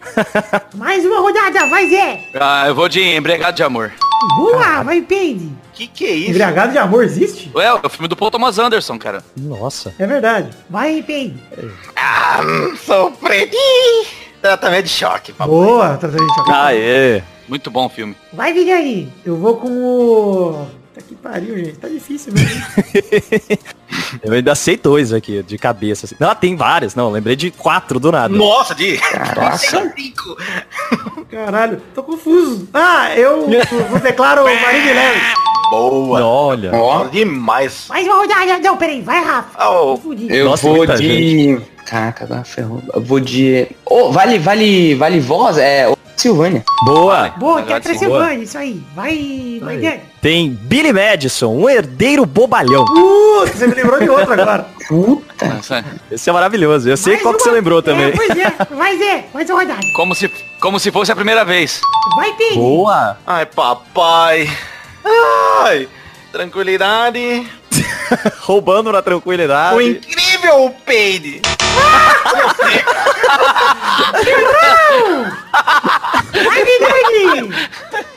mais uma rodada, vai, Zé. Ah, eu vou de Embregado de Amor. Boa, vai, Pedro. Que que é isso? Embriagado de amor existe? Ué, é o filme do Paul Thomas Anderson, cara. Nossa. É verdade. Vai, Pedro. Ah, hum, sou pretinho. Tratamento de choque, papai. Boa, tá gente. Aê. Muito bom o filme. Vai, Vidani. Eu vou com o... Tá que pariu, gente. Tá difícil mesmo. (laughs) Eu ainda sei dois aqui, de cabeça. assim. Não, tem vários. Não, lembrei de quatro do nada. Nossa, de... Nossa. Cinco. Caralho, tô confuso. Ah, eu (laughs) declaro Marília Leve. Boa. Olha. Ó, Demais. Mais uma rodada. Não, peraí, vai, Rafa. Fudido. eu Nossa, vou de... Caraca, agora ferrou. Eu vou de... Ô, vale, vale, vale voz? É, Silvânia. Boa. Boa, Agora tem a sim, Transilvânia, isso aí. Vai, vai, Dani. Tem Billy Madison, um herdeiro bobalhão. Putz, você me lembrou de outro agora. Puta. Nossa, Esse é maravilhoso. Eu sei Mais qual que você uma- lembrou É, também. pois é, vai, Zé. Mais uma rodada. Como se, como se fosse a primeira vez. Vai, Pedro. Boa. Ai, papai. Ai, tranquilidade. (laughs) Roubando na tranquilidade. O incrível Peide. Vai.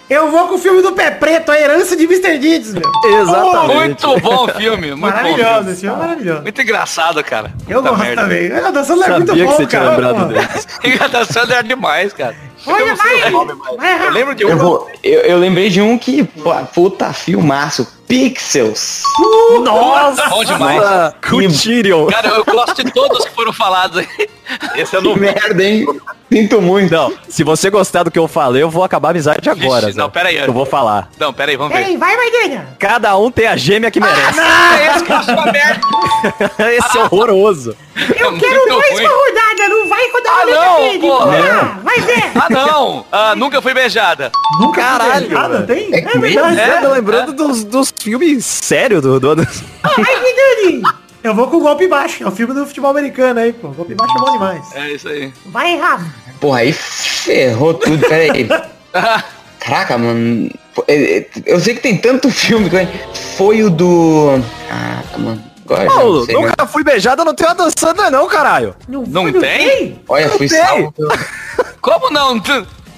Eu Eu vou com o filme do Pé Preto, a herança de Mr. Deeds, meu. Exatamente. Muito bom o filme, muito bom. Maravilhoso, filme. esse filme é maravilhoso. Muito engraçado, cara. Eu Puta gosto merda. também. A Dan Sandler é muito Sabia bom, que você tinha cara. lembrado dele. Engatação (laughs) é demais, cara. Olha, Eu vai. mas Vai, Eu lembro de Eu, um. vou, eu, eu lembrei de um que, pô, puta, filmaço. Pixels. Nossa, bom demais. Ah, Couturion. Cara, eu gosto de todos que foram falados aí. Esse eu Que não merda, hein? Sinto muito. Não, se você gostar do que eu falei, eu vou acabar a amizade agora. Vixe, não, pera aí. Eu vou falar. Não, pera aí, vamos Pera ver. aí, vai, Maidana. Cada um tem a gêmea que merece. Ah, (laughs) esse que eu acho uma merda. (laughs) Esse é horroroso. Eu É quero mais ruim. uma rodada, não vai rodar Ah, a letra não, porra. Ah, vai ver. Ah, não. Ah, nunca fui beijada. Nunca Caralho, nada, velho. tem? É que verdade. É, tô lembrando dos, dos filmes sérios do, do... Vai, (laughs) Vidani. Eu vou com o golpe baixo, é o filme do futebol americano aí, pô. Golpe baixo é bom demais. É isso aí. Vai, Rafa. Porra, aí ferrou tudo, pera aí. (laughs) Caraca, mano. É, é, Eu sei que tem tanto filme que foi o do. Caraca, mano. Agora Paulo, não sei, nunca fui beijado, não tenho a dançando não, caralho. Não, Não foi, tem? Olha, fui tem. salvo. Como não?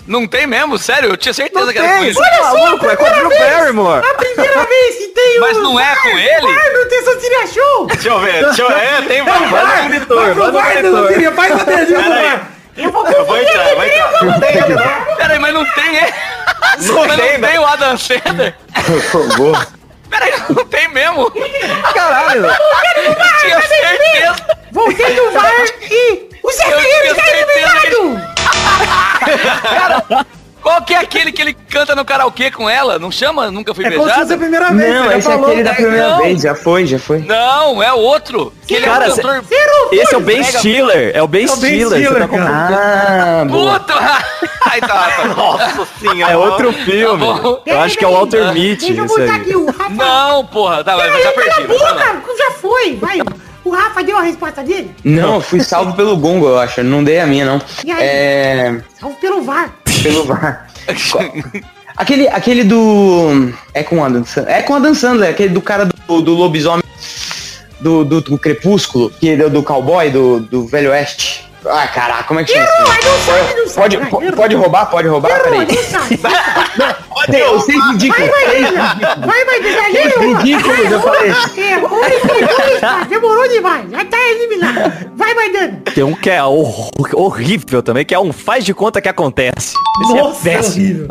Não tem mesmo? Sério? Eu tinha certeza Não que era com tem, ele. você é maluco, é com o Drew Barrymore. A primeira vez que tem Mas o não é VAR, com ele? VAR no Testosterinha Show. Deixa eu ver, deixa eu ver. É, tem Vai, vários. vai, vai pro VAR, não teria. Faz a dedinha aí. VAR. Eu vou Eu vou entrar, vai entrar. Não tem ele, não. Pera aí, mas não tem ele. Não Mas tem, não tem o Adam Sandler. Fogou. Pera aí, não tem mesmo. Caralho. Eu tinha certeza. Voltei do VAR e o Zé Ferreira está certeza eliminado. Qual que é aquele que ele canta no karaokê com ela? Não chama? Nunca fui É como se fosse a primeira vez. Não, esse é aquele da primeira Não. vez, já foi, já foi. Não, é outro. Que ele Cara, é um cê- cantor... Esse é o Ben Stiller, é o Ben É o Ben Stiller. Stiller, tá cara. Ah. Puta! (laughs) Ai, tá, tá. Nossa senhora. É outro filme. Tá. Eu acho que é o Walter Mitty. Deixa eu botar aqui o Rafa. Não, porra. Tá, mas já Cala perdi. a vai lá. boca, já foi. Vai. O Rafa deu a resposta dele? Não, eu fui salvo pelo Gongo, eu acho. Não dei a minha, não. E aí? É. Salve pelo VAR. Pelo VAR. Aquele, aquele do. É com o Adam Sandler. É com o Adam Sandler, aquele do cara do, do lobisomem. Do, do, do Crepúsculo, que é do, do cowboy, do, do Velho Oeste. Ah, caraca, como é que chama Errou, isso? aí não sabe, não sabe. Pode, vai, po- errou. pode roubar? Pode roubar? Peraí. (laughs) Deu, seis ridículos. Vai, vai, Seis ridículos, vai vai É, demorou demais. Já tá eliminado. Vai, vai, Dani. Tem um que é horrível também, que é um faz de conta que acontece. Esse é Nossa, é horrível.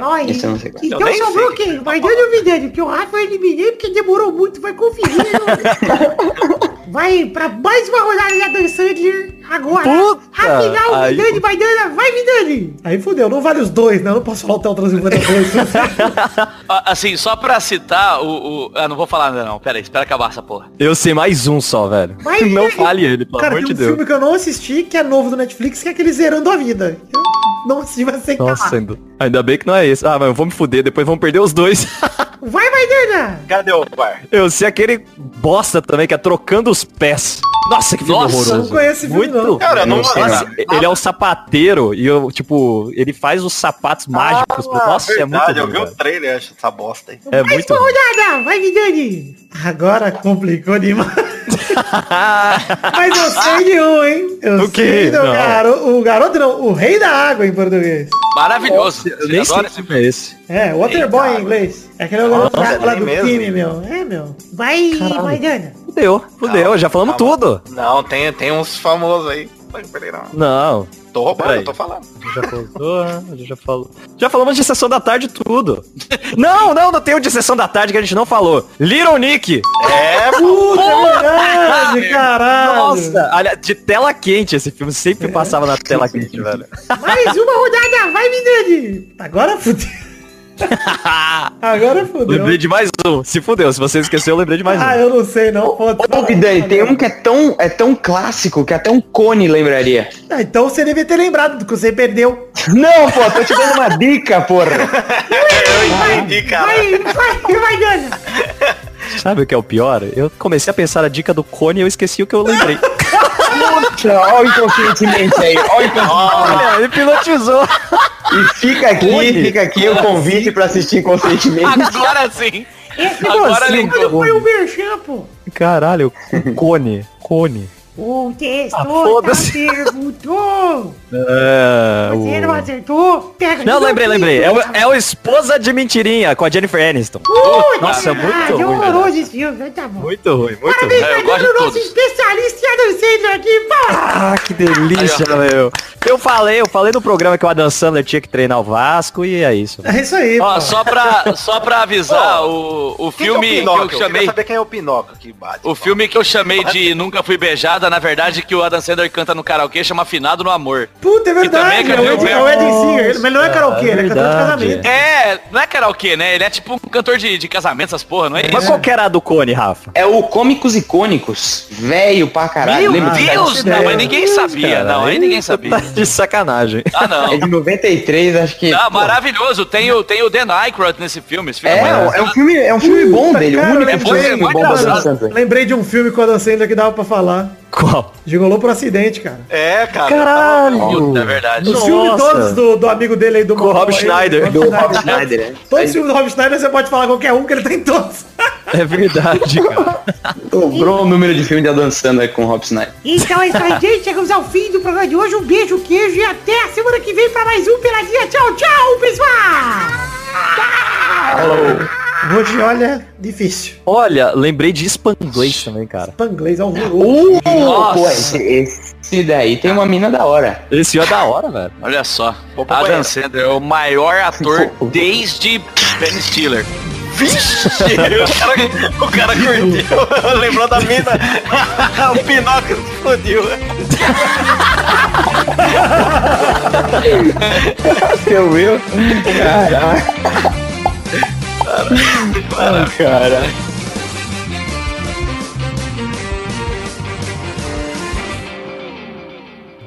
Olha, é. então sobrou quem? Vai, Dani ou Vidani? Porque o Rafa eu eliminei porque demorou muito. Vai conferir. vai pra mais uma rodada da Dan Sandler agora. Puta, Afinal, Vidani, vai, Dana. Vai, Vidani. Aí fudeu, Não vale os dois, né? Eu não posso falar o Tel 352. (laughs) Assim, só pra citar o... o- Ah, não vou falar nada não. Pera aí, espera acabar essa porra. Eu sei mais um só, velho. Vai, não vai. fale ele, pelo Cara, amor tem um de Deus. filme que eu não assisti, que é novo do Netflix, que é aquele Zerando a Vida. Eu não que tá Nossa, ainda, ainda bem que não é esse. Ah, mas eu vou me fuder, depois vamos perder os dois. (laughs) Vai, vai Dana. Cadê o VAR? eu sei aquele bosta também, que é trocando os pés. Nossa, que filme Nossa, horroroso. não conheço esse filme, Muito. não. Cara, não ele é um sapateiro e eu, tipo, ele faz os sapatos mágicos. pro- Nossa, é muito Ah, verdade, eu vi o trailer, acho essa bosta aí. É Mais muito uma rodada, vai Vidani. Agora complicou demais. (laughs) Mas eu sei de um, hein? Eu O quê? sei do Não. garoto. O garoto não, o rei da água em português. Maravilhoso. Eu Você nem que esse filme é esse. É, Waterboy em inglês. É aquele garoto da água lá do mesmo. time, meu. É, meu. Vai, vai Dana. Fudeu, fudeu, já falamos calma. tudo. Não, tem, tem uns famosos aí. Não. Não, Tô roubando, tô falando. já falou, a gente já falou. Já falamos de sessão da tarde tudo. Não, não, não tem o de sessão da tarde que a gente não falou. Little Nick. É, Puta, é verdade, caralho. Nossa, olha, de tela quente esse filme sempre passava na tela quente, (laughs) velho. Mais uma rodada, vai Vidani. Agora fudeu. (laughs) Agora fudeu. Lembrei de mais um. Se fudeu, se você esqueceu, eu lembrei de mais Ah, um. eu não sei não. Ô, Vidani, tem um que é tão, é tão clássico que até um cone lembraria. Ah, então você devia ter lembrado do que você perdeu. (laughs) Não, pô, tô te dando uma dica, porra. eu entendi, cara. Vai, vai, vai Dana. Sabe o que é o pior? Eu comecei a pensar a dica do cone e eu esqueci o que eu lembrei. Olha o inconscientemente aí, olha o (laughs) inconscientemente. Olha, ele pilotizou. E fica aqui, fica aqui o convite pra assistir inconscientemente. Agora sim. Esse Agora assim, foi o Merchan, pô. Caralho, cone, cone. O Ah, Testota foda-se. perguntou. É, Você o- não acertou? Pega Não, lembrei, lembrei. É o, é o Esposa de Mentirinha, com a Jennifer Aniston. Puta Nossa, muito é ruim, horroroso esse filme, tá bom. Muito ruim, muito Parabéns ruim. É, eu gosto de nosso especialista em Adam Sandler aqui. Ah, que delícia, meu. Eu falei, eu falei no programa que o Adam Sandler tinha que treinar o Vasco e é isso. É isso aí, Ó, pô. só pra, só pra avisar, o, o Quem que é o filme que, eu Eu chamei. queria saber quem é o Pinóquio que bate. O filme que eu chamei de Nunca Fui Beijada, na verdade, que o Adam Sandler canta no karaokê, chama Finado no Amor. Puta, é verdade. é É o Ed- é o Ed Singer. Ele- Mas ele não é karaokê, ele é cantor de casamento. É, não é karaokê, né? Ele é tipo um cantor de, de casamento, essas porra, não é Mas isso? qual que era a do Cone, Rafa? É o Cômicos Icônicos. Velho pra caralho. Meu Lembra disso? Deus, não, mas ninguém sabia, Cara, não, aí ninguém sabia. Tá de sacanagem. Ah, não. É de 93, acho que. Ah, maravilhoso. Tem o, tem o Dan Aykroyd nesse filme. Esse filme É, maravilhoso. é um filme, é um filme bom Puta, dele. cara, o único é filme bom. Lembrei de um filme com o Adam Sandler que dava pra falar. Qual? Gigolou por acidente, cara. É, cara. Caralho! Puta, é verdade. Nossa. filmes todos do, do amigo dele aí do Com o Rob aí, Schneider. do Rob Schneider, é. Todos os filmes do Rob Schneider você pode falar qualquer um que ele tá em todos. É verdade, cara. Dobrou o número de filme de Adam Sandler com o Rob Snyder. Então é isso aí, gente. Chegamos ao fim do programa de hoje. Um beijo, queijo e até a semana que vem pra mais um Peladinha. Tchau, tchau, pessoal! Hoje, olha, difícil. Olha, lembrei de Spanglês também, cara. Panglês horroroso. Uh, Nossa. pô, esse, esse daí tem uma mina da hora. Esse é da hora, velho. Olha só. Vou pro Adam. Sandler é o maior ator desde Ben Stiller. Vixe, (laughs) o cara, o cara curtiu. (laughs) Lembrou da mina. (laughs) o Pinóquio se fodiu. Você viu? Caraca. Ah, cara.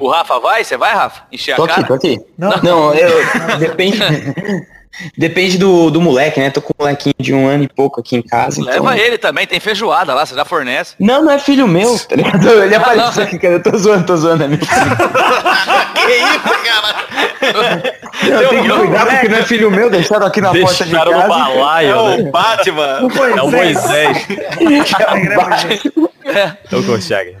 O Rafa vai? Você vai, Rafa? Encher a Tô aqui, cara? tô aqui. Não. Não, eu. Depende. (laughs) Depende do, do moleque, né? Tô com um molequinho de um ano e pouco aqui em casa. Leva então... ele também, tem feijoada lá, você já fornece. Não, não é filho meu, tá ligado? Ele apareceu aqui, cara. Eu tô zoando, tô zoando, é meu filho. (laughs) que isso, cara? Eu tenho que cuidar porque não é filho meu, deixaram aqui na porta de Deixaram no casa. É balaio, né? (laughs) o Batman. É o Moisés. É baixo. Eu consegue.